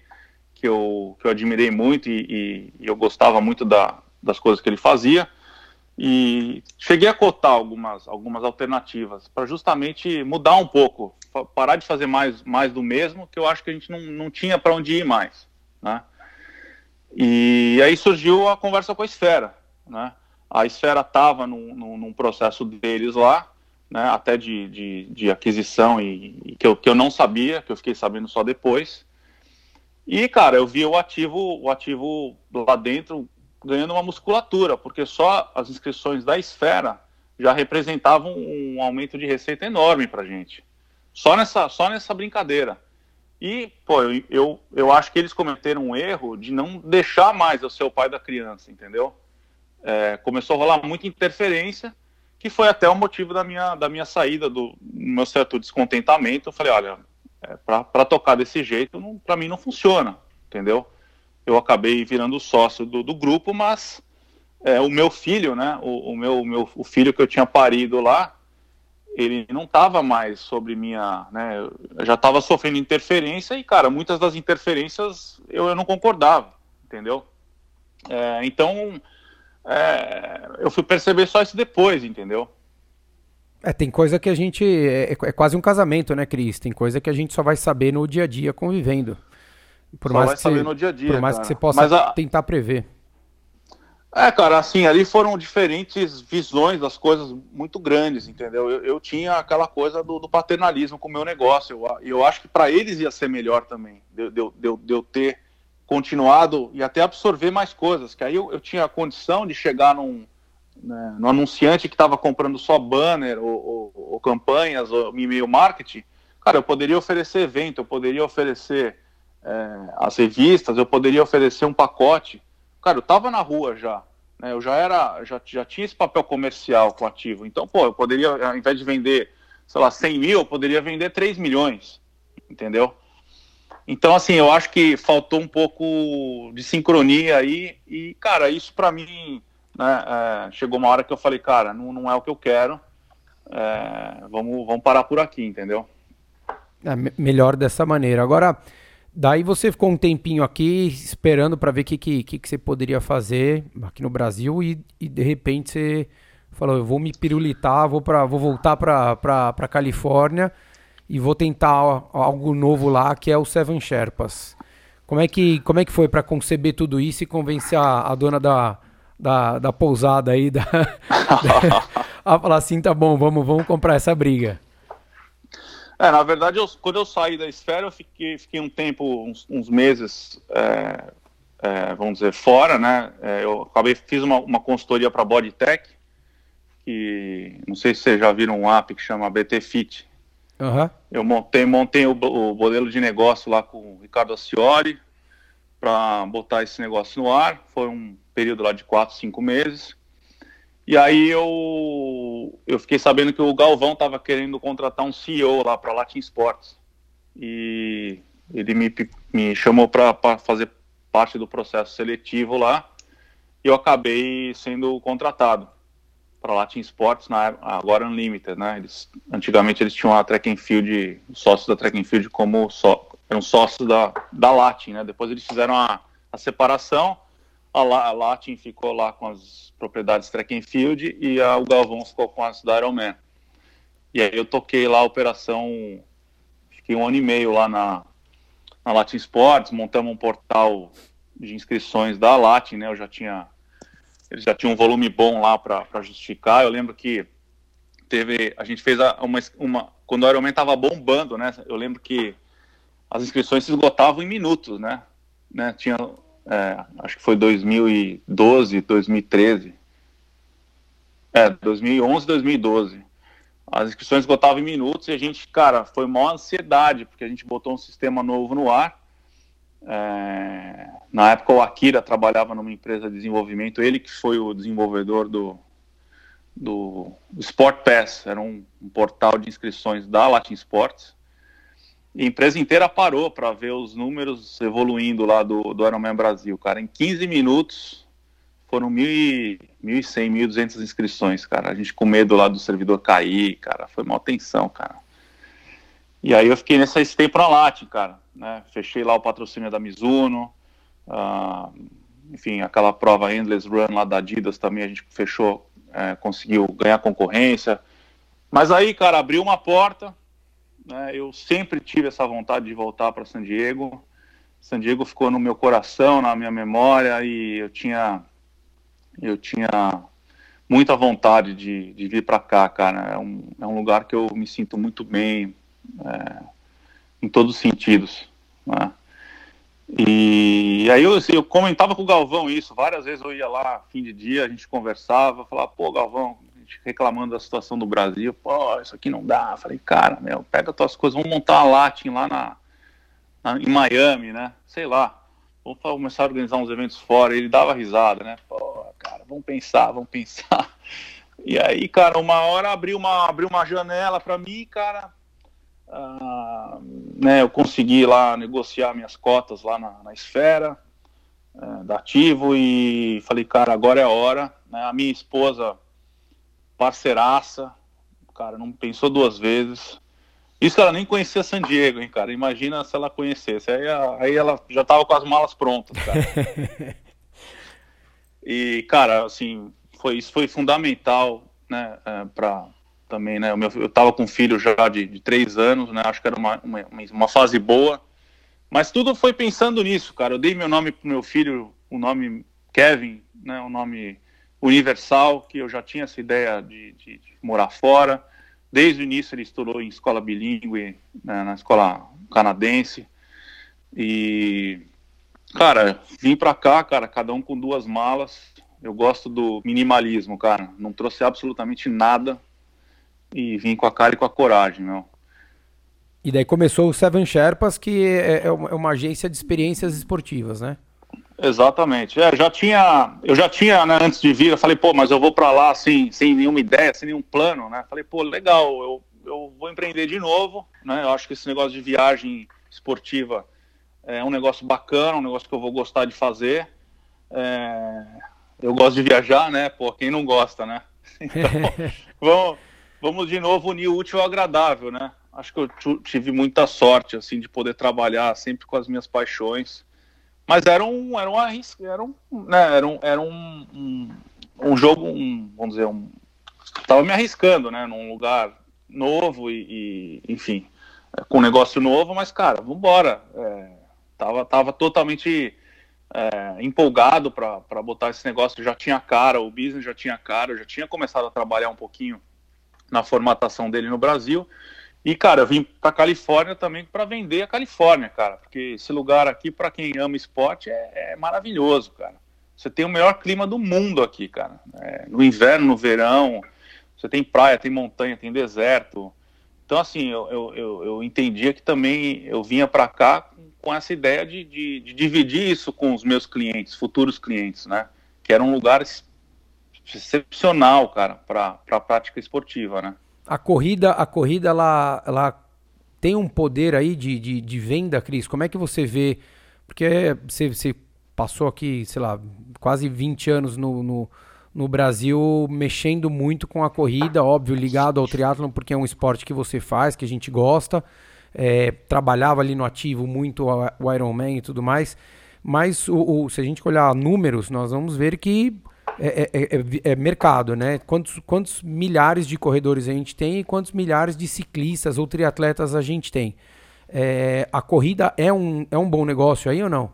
que, eu, que eu admirei muito e, e, e eu gostava muito da, das coisas que ele fazia. E cheguei a cotar algumas, algumas alternativas para justamente mudar um pouco, parar de fazer mais, mais do mesmo, que eu acho que a gente não, não tinha para onde ir mais. Né? E aí surgiu a conversa com a Esfera. Né? A Esfera estava num, num, num, processo deles lá, né, até de, de, de aquisição e, e, que, eu, que eu não sabia, que eu fiquei sabendo só depois. E, cara, eu vi o ativo, o ativo lá dentro ganhando uma musculatura, porque só as inscrições da Esfera já representavam um aumento de receita enorme para gente. Só nessa, só nessa brincadeira. E, pô, eu, eu, eu, acho que eles cometeram um erro de não deixar mais eu ser o pai da criança, entendeu? É, começou a rolar muita interferência, que foi até o motivo da minha, da minha saída, do meu certo descontentamento. Eu falei, olha, é, para tocar desse jeito, para mim não funciona, entendeu? Eu acabei virando sócio do, do grupo, mas é, o meu filho, né, o, o meu, meu, o filho que eu tinha parido lá, ele não estava mais sobre minha, né, eu já estava sofrendo interferência e, cara, muitas das interferências eu, eu não concordava, entendeu? É, então, é, eu fui perceber só isso depois, entendeu? É, tem coisa que a gente. É, é, quase um casamento, né, Cris? Tem coisa que a gente só vai saber no dia a dia convivendo. Por só mais vai que saber você, no dia a dia. Por mais cara. que você possa a... tentar prever. É, cara, assim, ali foram diferentes visões das coisas muito grandes, entendeu? Eu, eu tinha aquela coisa do, do, paternalismo com o meu negócio, e eu, eu, acho que para eles ia ser melhor também, de, de, de, de, eu ter continuado e até absorver mais coisas, que aí eu, eu tinha a condição de chegar num, né, no anunciante que estava comprando só banner ou, ou, ou campanhas ou e-mail marketing, cara, eu poderia oferecer evento, eu poderia oferecer é, as revistas, eu poderia oferecer um pacote, cara, eu tava na rua já, né? Eu já era, já, já tinha esse papel comercial com ativo. Então, pô, eu poderia, ao invés de vender, sei lá, 100 mil, eu poderia vender 3 milhões, entendeu? Então, assim, eu acho que faltou um pouco de sincronia aí e, cara, isso para mim, né, é, chegou uma hora que eu falei, cara, não, não é o que eu quero, é, vamos, vamos parar por aqui, entendeu? É, melhor dessa maneira. Agora, Daí você ficou um tempinho aqui esperando para ver o que, que, que, você poderia fazer aqui no Brasil e, e, de repente você falou, eu vou me pirulitar, vou, pra, vou voltar para Califórnia e vou tentar algo novo lá, que é o Seven Sherpas. Como é que, como é que foi para conceber tudo isso e convencer a, a dona da, da, da pousada aí da, da, a falar assim, tá bom, vamos, vamos comprar essa briga? É, na verdade, eu, quando eu saí da esfera, eu fiquei, fiquei um tempo, uns, uns meses, é, é, vamos dizer, fora, né? É, eu acabei, fiz uma, uma consultoria para Bodytech, que não sei se vocês já viram um app que chama BT Fit. Uhum. Eu montei, montei o, o, modelo de negócio lá com o Ricardo Aciori para botar esse negócio no ar. Foi um período lá de quatro, cinco meses. E aí eu, eu fiquei sabendo que o Galvão estava querendo contratar um CEO lá para Latin Sports. E ele me, me chamou para fazer parte do processo seletivo lá. E eu acabei sendo contratado para Latin Sports, na, agora Unlimited, né? Eles, antigamente eles tinham a Track and Field, sócios da Track and Field como só, eram sócios da, da Latin, né? Depois eles fizeram a, a separação a, a Latin ficou lá com as propriedades track and field e a, o Galvão ficou com as da Ironman. E aí eu toquei lá a operação, fiquei um ano e meio lá na, na Latin Sports, montamos um portal de inscrições da Latin, né? Eu já tinha, eles já tinham um volume bom lá para justificar. Eu lembro que teve, a gente fez uma, uma quando o Ironman estava bombando, né? Eu lembro que as inscrições se esgotavam em minutos, né? né? Tinha é, acho que foi 2012, 2013. É, 2011, 2012. As inscrições esgotavam em minutos e a gente, cara, foi maior ansiedade, porque a gente botou um sistema novo no ar. É, na época o Akira trabalhava numa empresa de desenvolvimento, ele que foi o desenvolvedor do, do, Sport Pass, era um, um portal de inscrições da Latin Sports a empresa inteira parou para ver os números evoluindo lá do, do Ironman Brasil, cara. Em 15 minutos foram 1.100, 1.200 inscrições, cara. A gente com medo lá do servidor cair, cara. Foi uma tensão, cara. E aí eu fiquei nessa tempo na Latin, cara. Né? Fechei lá o patrocínio da Mizuno. Uh, enfim, aquela prova Endless Run lá da Adidas também a gente fechou, é, conseguiu ganhar concorrência. Mas aí, cara, abriu uma porta, né? Eu sempre tive essa vontade de voltar para San Diego. San Diego ficou no meu coração, na minha memória e eu tinha eu tinha muita vontade de, de vir para cá, cara. É um, é um lugar que eu me sinto muito bem, é, em todos os sentidos. Né? E aí eu, assim, eu comentava com o Galvão isso, várias vezes eu ia lá, fim de dia, a gente conversava, falava, pô, Galvão, reclamando da situação do Brasil, pô, isso aqui não dá. falei, cara, meu, pega tuas coisas, vamos montar uma Latin lá na, na, em Miami, né? Sei lá. Vamos começar a organizar uns eventos fora. Ele dava risada, né? Pô, cara, vamos pensar, vamos pensar. E aí, cara, uma hora abriu uma, abriu uma janela para mim, cara. Ah, né, eu consegui lá negociar minhas cotas lá na, na esfera é, da Ativo e falei, cara, agora é a hora. Né, a minha esposa, parceiraça, cara, não pensou duas vezes. Isso ela nem conhecia San Diego, hein, cara. Imagina se ela conhecesse. Aí, aí ela já tava com as malas prontas, cara. e, cara, assim, foi, isso foi fundamental, né, é, para também, né? Eu estava com um filho já de, de, três anos, né? Acho que era uma, uma, uma, fase boa. Mas tudo foi pensando nisso, cara. Eu dei meu nome pro meu filho, o nome Kevin, né? O nome universal, que eu já tinha essa ideia de, de, de morar fora. Desde o início ele estudou em escola bilíngue, né, na escola canadense. E, cara, vim pra cá, cara, cada um com duas malas. Eu gosto do minimalismo, cara. Não trouxe absolutamente nada e vim com a cara e com a coragem, meu. E daí começou o Seven Sherpas, que é, é uma agência de experiências esportivas, né? Exatamente. É, já tinha, eu já tinha, né, antes de vir, eu falei, pô, mas eu vou para lá assim, sem nenhuma ideia, sem nenhum plano, né? Falei, pô, legal, eu, eu vou empreender de novo, né? Eu acho que esse negócio de viagem esportiva é um negócio bacana, um negócio que eu vou gostar de fazer. É, eu gosto de viajar, né? Pô, quem não gosta, né? Então, vamos, vamos de novo unir o útil ao agradável, né? Acho que eu tive muita sorte, assim, de poder trabalhar sempre com as minhas paixões. Mas era um, era um, era um, né, era um, era um, um, um jogo, um, vamos dizer, um, tava me arriscando, né, num lugar novo e, e enfim, com um negócio novo, mas, cara, vambora. É, tava, tava totalmente é, empolgado para botar esse negócio, já tinha cara, o business já tinha cara, eu já tinha começado a trabalhar um pouquinho na formatação dele no Brasil. E, cara, eu vim para Califórnia também para vender a Califórnia, cara, porque esse lugar aqui, para quem ama esporte, é, é, maravilhoso, cara. Você tem o melhor clima do mundo aqui, cara. É, no inverno, no verão, você tem praia, tem montanha, tem deserto. Então, assim, eu, eu, eu, eu entendia que também eu vinha para cá com, com, essa ideia de, de, de dividir isso com os meus clientes, futuros clientes, né? Que era um lugar excepcional, cara, para a prática esportiva, né? A corrida, a corrida, ela, ela tem um poder aí de, de, de venda, Cris? Como é que você vê? Porque você, você passou aqui, sei lá, quase 20 anos no, no, no Brasil mexendo muito com a corrida, óbvio, ligado ao triatlon, porque é um esporte que você faz, que a gente gosta. É, trabalhava ali no ativo muito o Ironman e tudo mais. Mas o, o, se a gente olhar números, nós vamos ver que é, é, é, é, mercado, né? Quantos, quantos milhares de corredores a gente tem e quantos milhares de ciclistas ou triatletas a gente tem? É, a corrida é um, é um bom negócio aí ou não?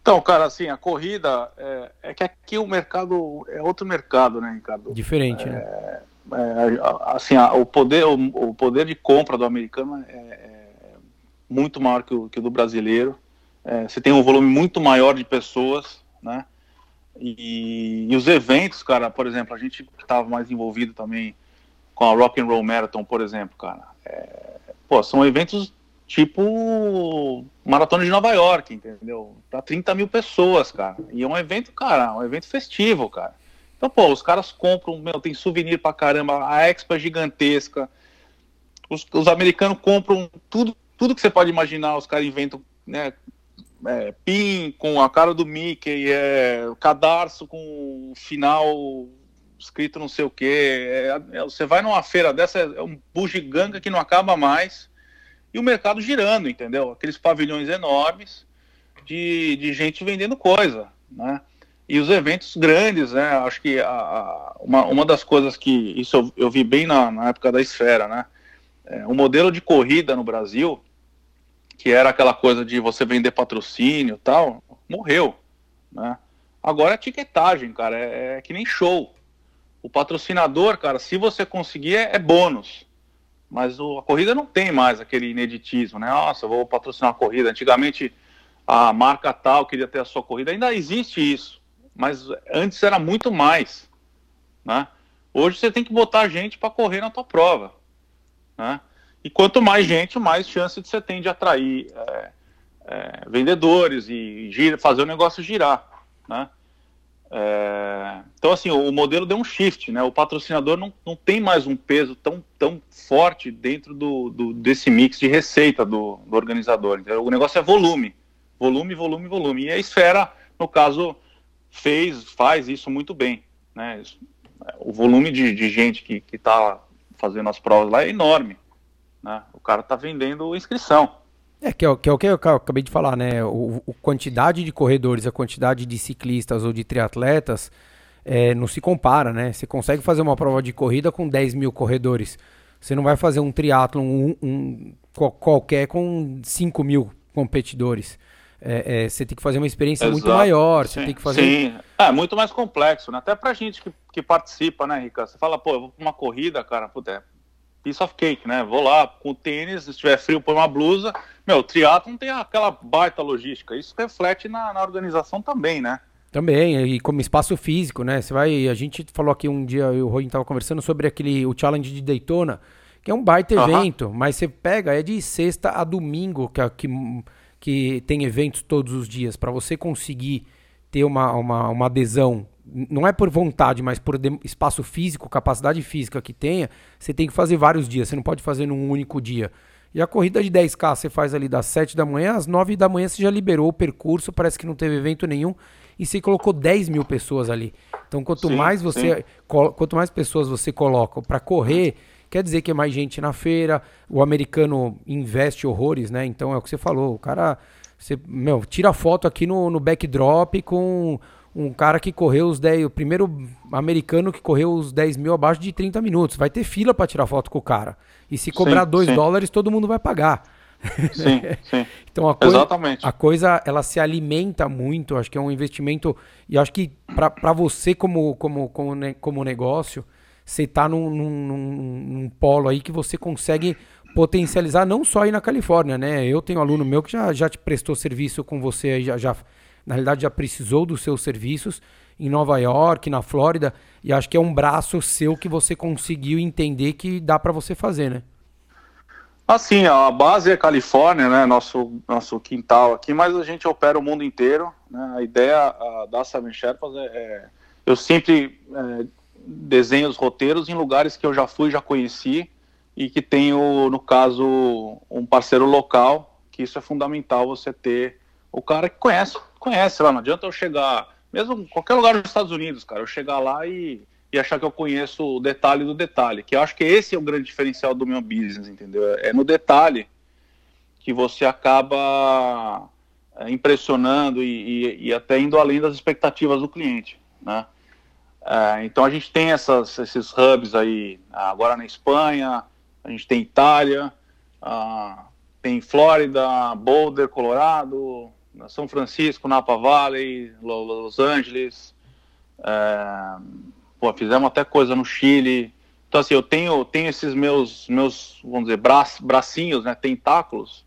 Então, cara, assim, a corrida é, é que aqui o mercado é outro mercado, né, Ricardo? Diferente, né? É, é, assim, a, o, poder, o, o, poder de compra do americano é, muito maior que o, que o do brasileiro. você tem um volume muito maior de pessoas, né? E, e, os eventos, cara, por exemplo, a gente estava mais envolvido também com a Rock and Roll Marathon, por exemplo, cara. É, pô, são eventos tipo Maratona de Nova York, entendeu? Para 30 mil pessoas, cara. E é um evento, cara, um evento festivo, cara. Então, pô, os caras compram, meu, tem souvenir pra caramba, a Expo é gigantesca. Os, os americanos compram tudo, tudo que você pode imaginar, os caras inventam, né, é, PIN com a cara do Mickey, é, cadarço com final escrito não sei o que. É, é, você vai numa feira dessa, é um bugiganga que não acaba mais. E o mercado girando, entendeu? Aqueles pavilhões enormes de, de gente vendendo coisa, né? E os eventos grandes, né? Acho que a, a, uma, uma das coisas que isso eu, eu vi bem na, na época da esfera, né? É, o modelo de corrida no Brasil que era aquela coisa de você vender patrocínio tal, morreu, né? Agora é etiquetagem, cara, é, é que nem show. O patrocinador, cara, se você conseguir, é, é bônus. Mas o, a corrida não tem mais aquele ineditismo, né? Nossa, vou patrocinar a corrida. Antigamente a marca tal queria ter a sua corrida. Ainda existe isso, mas antes era muito mais, né? Hoje você tem que botar gente para correr na tua prova, né? E quanto mais gente, mais chance você tem de atrair é, é, vendedores e gira, fazer o negócio girar, né? É, então, assim, o, o, modelo deu um shift, né? O patrocinador não, não tem mais um peso tão, tão forte dentro do, do desse mix de receita do, do organizador. Então, o negócio é volume, volume, volume, volume. E a esfera, no caso, fez, faz isso muito bem, né? O volume de, de gente que está fazendo as provas lá é enorme, né? O cara está vendendo inscrição. É, que é, que é o que eu acabei de falar, né? O, o, quantidade de corredores, a quantidade de ciclistas ou de triatletas é, não se compara, né? Você consegue fazer uma prova de corrida com 10 mil corredores. Você não vai fazer um triatlon um, um, qualquer com 5 mil competidores. É, é, você tem que fazer uma experiência Exato. muito maior. Você sim, tem que fazer. Sim, é muito mais complexo, né? Até pra gente que, que participa, né, Ricardo? Você fala, pô, eu vou pra uma corrida, cara, é piece of cake, né? Vou lá com tênis, se estiver frio, põe uma blusa. Meu, o triatlon tem aquela baita logística. Isso reflete na, na organização também, né? Também, e como espaço físico, né? Você vai. A gente falou aqui um dia, eu e o Roy estava conversando sobre aquele o challenge de Daytona, que é um baita evento, mas você pega, é de sexta a domingo que, que, que tem eventos todos os dias. Para você conseguir ter uma, uma, uma adesão não é por vontade, mas por espaço físico, capacidade física que tenha, você tem que fazer vários dias, você não pode fazer num único dia. E a corrida de 10K você faz ali das 7 da manhã, às 9 da manhã você já liberou o percurso, parece que não teve evento nenhum, e você colocou 10 mil pessoas ali. Então, quanto sim, mais você. Quanto mais pessoas você coloca para correr, quer dizer que é mais gente na feira, o americano investe horrores, né? Então é o que você falou, o cara. Você, meu, tira foto aqui no, no backdrop com um cara que correu os 10, o primeiro americano que correu os 10 mil abaixo de 30 minutos. Vai ter fila para tirar foto com o cara. E se cobrar 2 dólares, todo mundo vai pagar. Sim, sim. então a coisa, Exatamente. a coisa ela se alimenta muito, acho que é um investimento e acho que para você como como como, como negócio, você está num, num, num, num, polo aí que você consegue potencializar não só aí na Califórnia, né? Eu tenho um aluno meu que já, já te prestou serviço com você, já, já na realidade já precisou dos seus serviços em Nova York, na Flórida, e acho que é um braço seu que você conseguiu entender que dá para você fazer, né? Assim, a base é Califórnia, né? Nosso, nosso quintal aqui, mas a gente opera o mundo inteiro. Né? A ideia a, da Seven Sherpas é, é, Eu sempre é, desenho os roteiros em lugares que eu já fui, já conheci, e que tenho, no caso, um parceiro local, que isso é fundamental você ter o cara que conhece conhece lá, não adianta eu chegar, mesmo em qualquer lugar dos Estados Unidos, cara, eu chegar lá e, e achar que eu conheço o detalhe do detalhe, que eu acho que esse é o grande diferencial do meu business, entendeu? É no detalhe que você acaba é, impressionando e, e, e, até indo além das expectativas do cliente, né? É, então a gente tem essas, esses hubs aí, agora na Espanha, a gente tem Itália, ah, tem Flórida, Boulder, Colorado, são Francisco, Napa Valley, Los Angeles, é, pô, fizemos até coisa no Chile. Então, assim, eu tenho, tenho esses meus, meus, vamos dizer, bra bracinhos, né, tentáculos,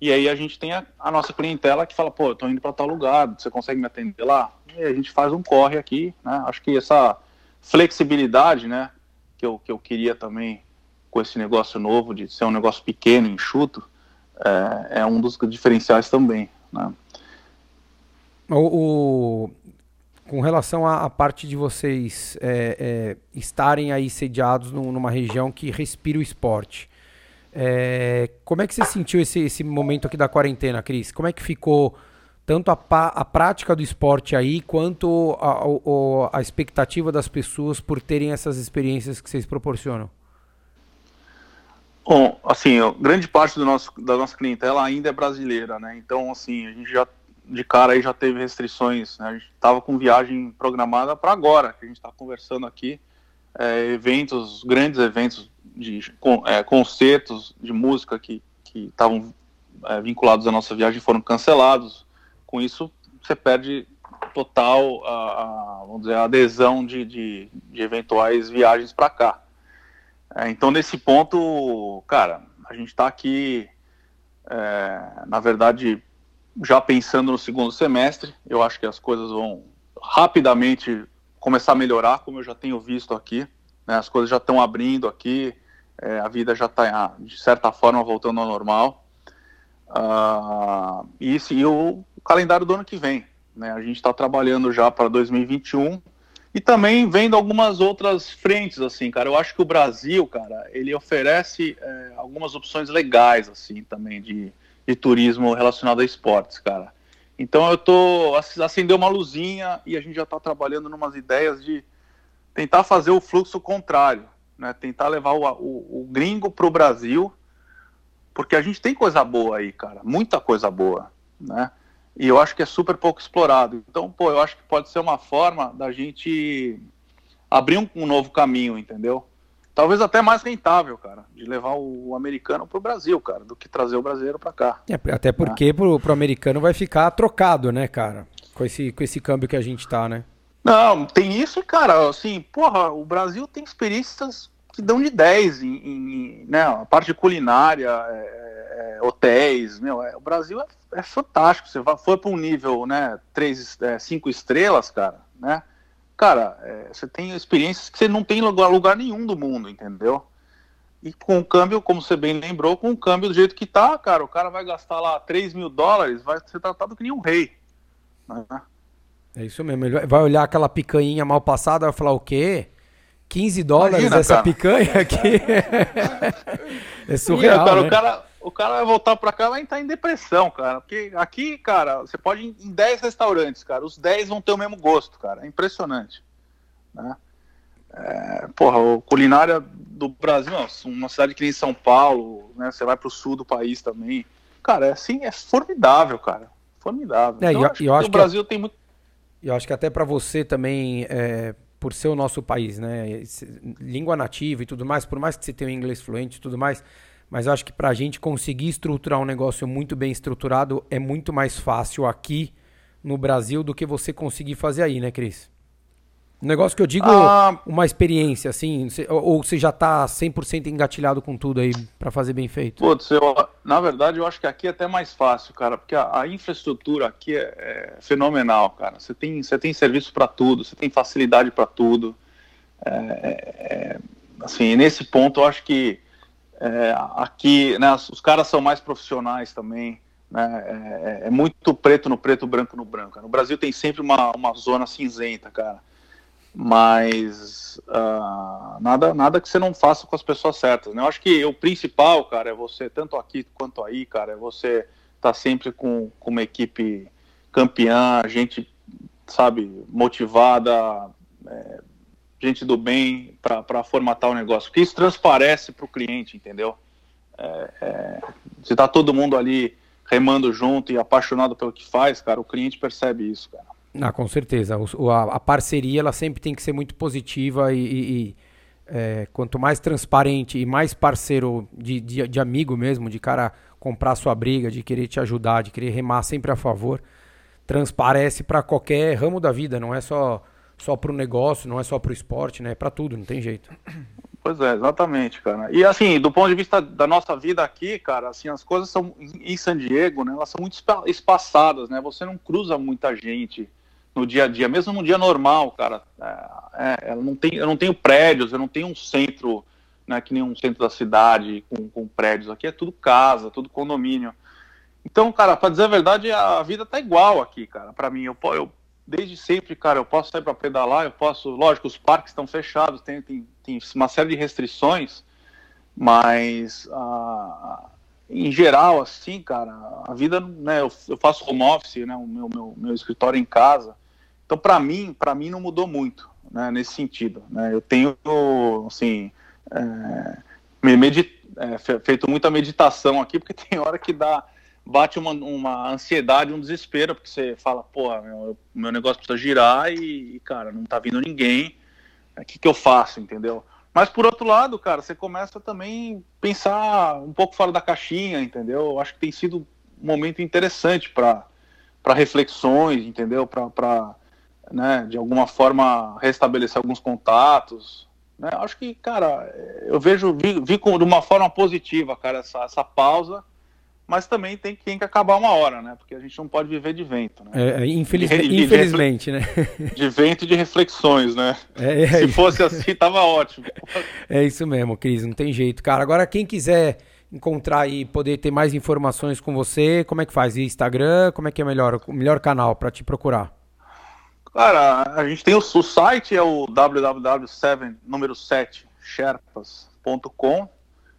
e aí a gente tem a, a, nossa clientela que fala, pô, eu tô indo para tal lugar, você consegue me atender lá? E a gente faz um corre aqui, né? Acho que essa flexibilidade, né, que eu, que eu queria também com esse negócio novo de ser um negócio pequeno, enxuto, é, é um dos diferenciais também. Né? O, o, com relação à, à, parte de vocês é, é, estarem aí sediados num, numa região que respira o esporte, é, como é que você sentiu esse, esse momento aqui da quarentena, Cris? Como é que ficou tanto a, a prática do esporte aí, quanto a, a, a expectativa das pessoas por terem essas experiências que vocês proporcionam? Bom, assim, grande parte do nosso, da nossa clientela ainda é brasileira, né? Então, assim, a gente já de cara aí já teve restrições, né? A gente estava com viagem programada para agora, que a gente está conversando aqui, é, eventos, grandes eventos de é, concertos de música que estavam é, vinculados à nossa viagem foram cancelados. Com isso, você perde total a, a vamos dizer, a adesão de, de, de eventuais viagens para cá. É, então, nesse ponto, cara, a gente está aqui, é, na verdade, já pensando no segundo semestre. Eu acho que as coisas vão rapidamente começar a melhorar, como eu já tenho visto aqui. Né, as coisas já estão abrindo aqui, é, a vida já está, de certa forma, voltando ao normal. Uh, e, e o, o, calendário do ano que vem. Né? A gente está trabalhando já para 2021 e também vendo algumas outras frentes, assim, cara. Eu acho que o Brasil, cara, ele oferece é, algumas opções legais, assim, também de, de turismo relacionado a esportes, cara. Então eu tô acendeu uma luzinha e a gente já está trabalhando numas ideias de tentar fazer o fluxo contrário, né? Tentar levar o, o, o gringo para o Brasil, porque a gente tem coisa boa aí, cara, muita coisa boa, né? E eu acho que é super pouco explorado. Então, pô, eu acho que pode ser uma forma da gente abrir um, um novo caminho, entendeu? Talvez até mais rentável, cara, de levar o, americano pro Brasil, cara, do que trazer o brasileiro para cá. É, até porque né? pro, pro americano vai ficar trocado, né, cara? Com esse, com esse câmbio que a gente tá, né? Não, tem isso, cara, assim, porra, o Brasil tem experiências que dão de 10 em, em né, a parte culinária, é, é, hotéis, meu, é, o Brasil é, é fantástico, você for para um nível, né, 3, 5 é, estrelas, cara, né, cara, é, você tem experiências que você não tem em lugar, lugar nenhum do mundo, entendeu? E com o câmbio, como você bem lembrou, com o câmbio do jeito que tá, cara, o cara vai gastar lá 3 mil dólares, vai ser tratado que nem um rei. Né? É isso mesmo, ele vai olhar aquela picanha mal passada vai falar o quê? 15 dólares Imagina, essa cara. picanha aqui? é surreal, cara, né? o cara, o cara vai voltar pra cá vai entrar em depressão, cara. Porque aqui, cara, você pode ir em 10 restaurantes, cara. Os 10 vão ter o mesmo gosto, cara. É impressionante. Né? É, porra, o culinária do Brasil, uma cidade que nem São Paulo, né? Você vai pro sul do país também. Cara, é assim, é formidável, cara. Formidável. É, então, eu, acho eu acho que o Brasil que, tem muito. Eu acho que até para você também, é, por ser o nosso país, né? Língua nativa e tudo mais, por mais que você tenha um inglês fluente e tudo mais, mas eu acho que para a gente conseguir estruturar um negócio muito bem estruturado é muito mais fácil aqui no Brasil do que você conseguir fazer aí, né, Cris? Um negócio que eu digo, ah, uma experiência, assim, ou você já tá 100% engatilhado com tudo aí para fazer bem feito? Putz, eu, na verdade eu acho que aqui é até mais fácil, cara, porque a, a infraestrutura aqui é, é, fenomenal, cara. Você tem, você tem serviço para tudo, você tem facilidade para tudo. É, é, é, assim, nesse ponto eu acho que é, aqui, né, os caras são mais profissionais também. Né, é, é, é, muito preto no preto, branco no branco. No Brasil tem sempre uma, uma zona cinzenta, cara. Mas uh, nada, nada que você não faça com as pessoas certas. Né? Eu acho que o principal, cara, é você, tanto aqui quanto aí, cara, é você tá sempre com, com uma equipe campeã, gente, sabe, motivada, é, gente do bem para formatar o negócio. Porque isso transparece para o cliente, entendeu? É, é, se tá todo mundo ali remando junto e apaixonado pelo que faz, cara, o cliente percebe isso, cara. Ah, com certeza. O, a, a, parceria ela sempre tem que ser muito positiva e, e, e é, quanto mais transparente e mais parceiro de, de, de, amigo mesmo, de cara comprar sua briga, de querer te ajudar, de querer remar sempre a favor, transparece para qualquer ramo da vida, não é só só para o negócio, não é só para o esporte, né? É para tudo, não tem jeito. Pois é, exatamente, cara. E assim, do ponto de vista da nossa vida aqui, cara, assim, as coisas são em San Diego, né? Elas são muito espaçadas, né? Você não cruza muita gente no dia a dia, mesmo no dia normal, cara. É, é, eu, não tenho, eu não tenho prédios, eu não tenho um centro, né? Que nem um centro da cidade com, com prédios. Aqui é tudo casa, tudo condomínio. Então, cara, para dizer a verdade, a vida tá igual aqui, cara. Para mim, eu, eu desde sempre, cara, eu posso sair para pedalar, eu posso, lógico, os parques estão fechados, tem, tem, tem uma série de restrições, mas ah, em geral, assim, cara, a vida, né, eu, eu faço home office, né, o meu, meu, meu escritório em casa, então para mim, para mim não mudou muito, né, nesse sentido, né, eu tenho, assim, é, medit, é, feito muita meditação aqui, porque tem hora que dá bate uma, uma ansiedade, um desespero, porque você fala, porra, meu, meu negócio precisa girar e, cara, não tá vindo ninguém, o que, que eu faço, entendeu? Mas por outro lado, cara, você começa também a pensar um pouco fora da caixinha, entendeu? Eu acho que tem sido um momento interessante para reflexões, entendeu? Para, né, de alguma forma, restabelecer alguns contatos. Né? Acho que, cara, eu vejo, vi, vi de uma forma positiva, cara, essa, essa pausa mas também tem, tem que acabar uma hora, né? Porque a gente não pode viver de vento, né? É, é infelizmente, de, infelizmente né? De vento e de reflexões, né? É, é, Se fosse assim, tava ótimo. É isso mesmo, Cris, não tem jeito. Cara, agora quem quiser encontrar e poder ter mais informações com você, como é que faz? Instagram, como é que é melhor, o melhor canal para te procurar? Cara, a gente tem o, o site, é o www7, número 7, sherpas.com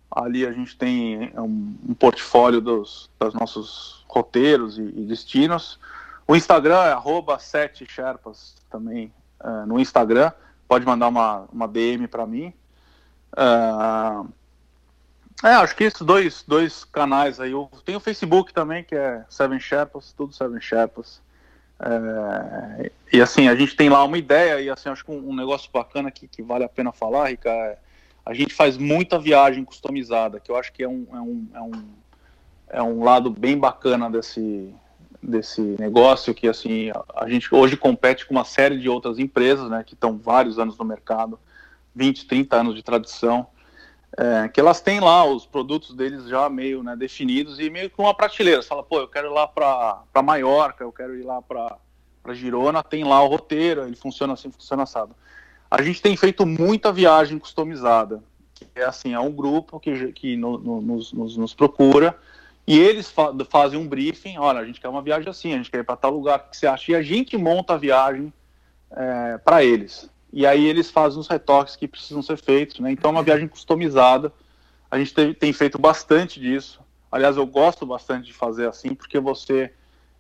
Ali a gente tem um, um portfólio dos, dos nossos roteiros e, e, destinos. O Instagram é arroba sherpas também uh, no Instagram. Pode mandar uma, uma DM para mim. Uh, é, acho que esses dois, dois canais aí. Tenho o Facebook também, que é Seven Sherpas, tudo Seven Sherpas. É, e assim, a gente tem lá uma ideia, e assim, acho que um, um negócio bacana que, que vale a pena falar, Rica, é, a gente faz muita viagem customizada, que eu acho que é um, é um, é um, é um lado bem bacana desse, desse negócio, que assim, a, a gente hoje compete com uma série de outras empresas, né, que estão vários anos no mercado, 20, 30 anos de tradição, é, que elas têm lá os produtos deles já meio né, definidos e meio com uma prateleira. Você fala, pô, eu quero ir lá para Maiorca, eu quero ir lá para Girona, tem lá o roteiro, ele funciona assim, funciona assado. A gente tem feito muita viagem customizada. É assim, é um grupo que, que no, no, nos, nos, procura e eles fa fazem um briefing. Olha, a gente quer uma viagem assim, a gente quer ir para tal lugar que você acha. E a gente monta a viagem é, para eles. E aí eles fazem os retoques que precisam ser feitos. Né? Então é uma viagem customizada. A gente tem, tem feito bastante disso. Aliás, eu gosto bastante de fazer assim, porque você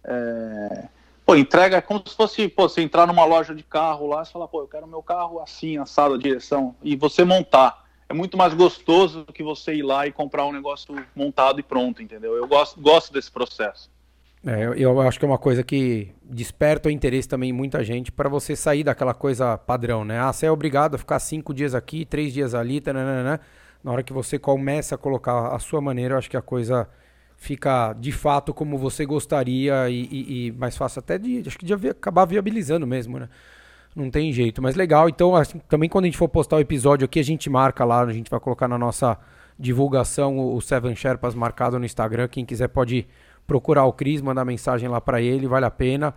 é, Pô, entrega como se fosse, pô, você entrar numa loja de carro lá e falar, pô, eu quero meu carro assim, assado, direção, e você montar. É muito mais gostoso do que você ir lá e comprar um negócio montado e pronto, entendeu? Eu gosto, gosto desse processo. É, eu, acho que é uma coisa que desperta o interesse também em muita gente para você sair daquela coisa padrão, né? Ah, você é obrigado a ficar cinco dias aqui, três dias ali, né? Na hora que você começa a colocar a sua maneira, eu acho que a coisa fica de fato como você gostaria e, e, e mais fácil até de acho que de acabar viabilizando mesmo, né? Não tem jeito, mas legal. Então, assim, também quando a gente for postar o episódio aqui, a gente marca lá, a gente vai colocar na nossa divulgação o Seven Sherpas marcado no Instagram. Quem quiser pode procurar o Cris, mandar mensagem lá para ele, vale a pena.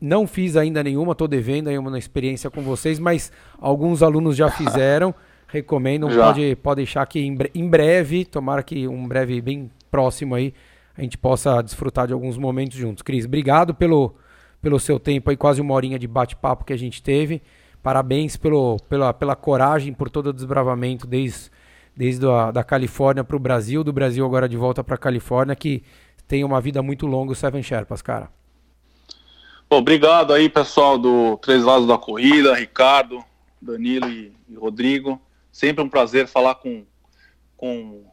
Não fiz ainda nenhuma, tô devendo aí uma experiência com vocês, mas alguns alunos já fizeram. Recomendo, pode, pode deixar que em breve, tomara que um breve bem próximo aí a gente possa desfrutar de alguns momentos juntos. Cris, obrigado pelo, pelo seu tempo aí, quase uma horinha de bate-papo que a gente teve. Parabéns pelo, pela, pela coragem, por todo o desbravamento desde, desde a, da Califórnia para o Brasil, do Brasil agora de volta para a Califórnia, que tem uma vida muito longa o Seven Sherpas, cara. Bom, obrigado aí, pessoal do Três Lados da Corrida, Ricardo, Danilo e, e Rodrigo. Sempre um prazer falar com, com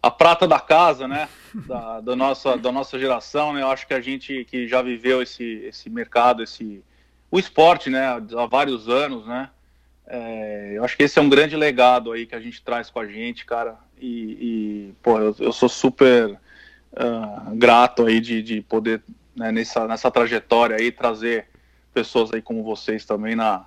a prata da casa, né? Da, da, nossa, da nossa geração, né? Eu acho que a gente que já viveu esse, esse mercado, esse o esporte, né? Há vários anos, né? É, eu acho que esse é um grande legado aí que a gente traz com a gente, cara. E, e pô, eu, eu, sou super uh, grato aí de, de poder né, nessa, nessa trajetória aí trazer pessoas aí como vocês também na,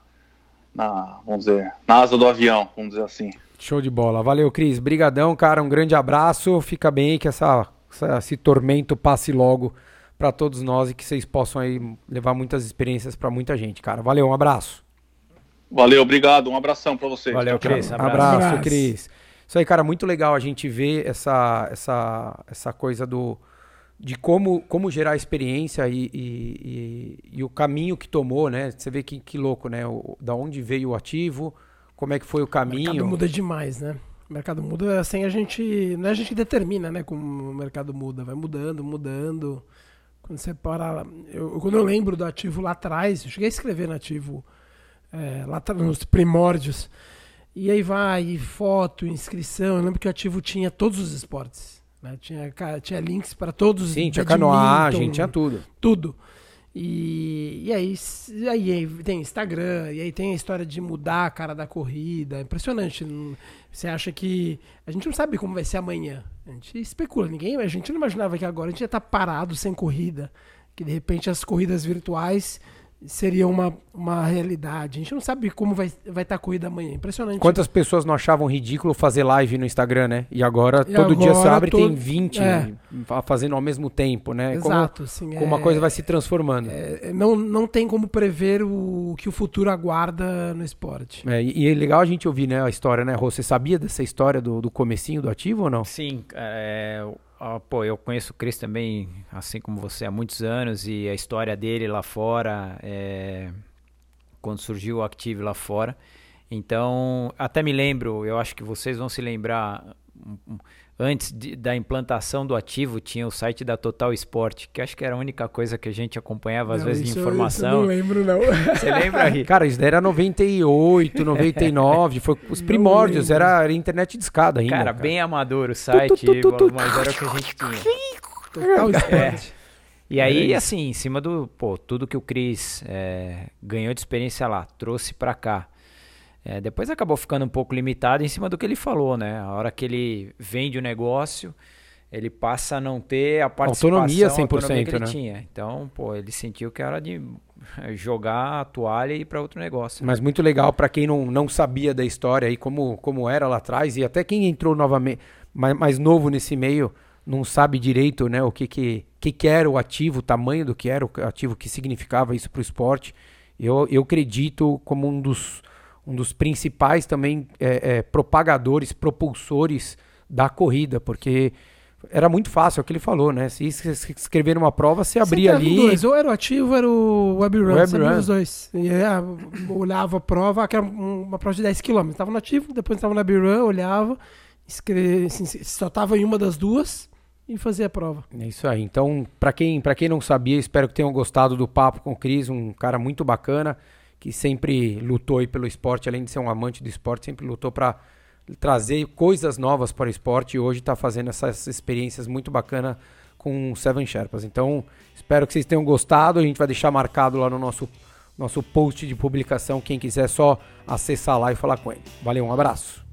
na vamos dizer na asa do avião, vamos dizer assim. Show de bola. Valeu, Cris. Brigadão, cara. Um grande abraço. Fica bem aí que essa, essa esse tormento passe logo para todos nós e que vocês possam aí levar muitas experiências para muita gente, cara. Valeu, um abraço. Valeu, obrigado. Um abração para vocês. Valeu, Cris. Abraço, abraço Cris. Isso aí, cara, muito legal a gente ver essa, essa, essa coisa do de como, como gerar experiência e, e, e, e o caminho que tomou, né? Você vê que, que louco, né? O, da onde veio o ativo, como é que foi o caminho? O mercado muda demais, né? O mercado muda sem a gente. Não é a gente que determina, né? Como o mercado muda. Vai mudando, mudando. Quando você para. Eu, quando eu lembro do ativo lá atrás, eu cheguei a escrever no ativo é, lá nos primórdios. E aí vai, foto, inscrição. Eu lembro que o ativo tinha todos os esportes. Né? Tinha, tinha links para todos Sim, tinha canoagem, tinha tudo. Tudo. E, e aí, e aí tem Instagram, e aí tem a história de mudar a cara da corrida. Impressionante. Você acha que. A gente não sabe como vai ser amanhã. A gente especula. Ninguém, a gente não imaginava que agora a gente ia estar parado sem corrida. que de repente as corridas virtuais seria uma, uma realidade. A gente não sabe como vai estar vai tá a corrida amanhã. Impressionante. Quantas pessoas não achavam ridículo fazer live no Instagram, né? E agora, e todo agora, dia você abre e todo... tem 20 é. fazendo ao mesmo tempo, né? Exato. Como, assim, como é, uma coisa vai se transformando. É, não, não tem como prever o que o futuro aguarda no esporte. É, e é legal a gente ouvir né, a história, né, Rô? Você sabia dessa história do, do comecinho do ativo ou não? Sim, ah, pô, eu conheço o Chris também, assim como você, há muitos anos e a história dele lá fora, é, quando surgiu o Active lá fora. Então, até me lembro, eu acho que vocês vão se lembrar, antes de, da implantação do ativo, tinha o site da Total Sport, que acho que era a única coisa que a gente acompanhava às não, vezes de informação. Eu não lembro, não. Você lembra, aí? Cara, isso daí era 98, 99, foi os primórdios, era, era internet de escada ainda. Cara, cara, bem amador o site, tu, tu, tu, mas era o que a gente tinha. Total Sport. É. E aí, assim, em cima do, pô, tudo que o Cris é, ganhou de experiência lá, trouxe para cá. É, depois acabou ficando um pouco limitado em cima do que ele falou, né? A hora que ele vende o negócio, ele passa a não ter a participação autonomia 100%, autonomia que ele né? tinha. Então, pô, ele sentiu que era de jogar a toalha e ir para outro negócio. Mas muito legal para quem não, não sabia da história e como, como era lá atrás e até quem entrou novamente mais, mais novo nesse meio não sabe direito, né, o que que, que que era o ativo, o tamanho do que era o ativo, o que significava isso para o esporte. Eu, eu acredito como um dos um dos principais também é, é, propagadores, propulsores da corrida, porque era muito fácil, é o que ele falou, né? Se escrever numa prova, você abria ali. Dois, ou era o ativo ou era o web run, web run. os dois. E, é, olhava a prova, que era uma prova de 10 km. Estava no ativo, depois estava no web run, olhava, escreve, assim, só estava em uma das duas e fazia a prova. É isso aí. Então, para quem, quem não sabia, espero que tenham gostado do papo com o Cris, um cara muito bacana que sempre lutou pelo esporte, além de ser um amante do esporte, sempre lutou para trazer coisas novas para o esporte e hoje está fazendo essas experiências muito bacanas com Seven Sherpas. Então, espero que vocês tenham gostado. A gente vai deixar marcado lá no nosso, nosso post de publicação. Quem quiser só acessar lá e falar com ele. Valeu, um abraço.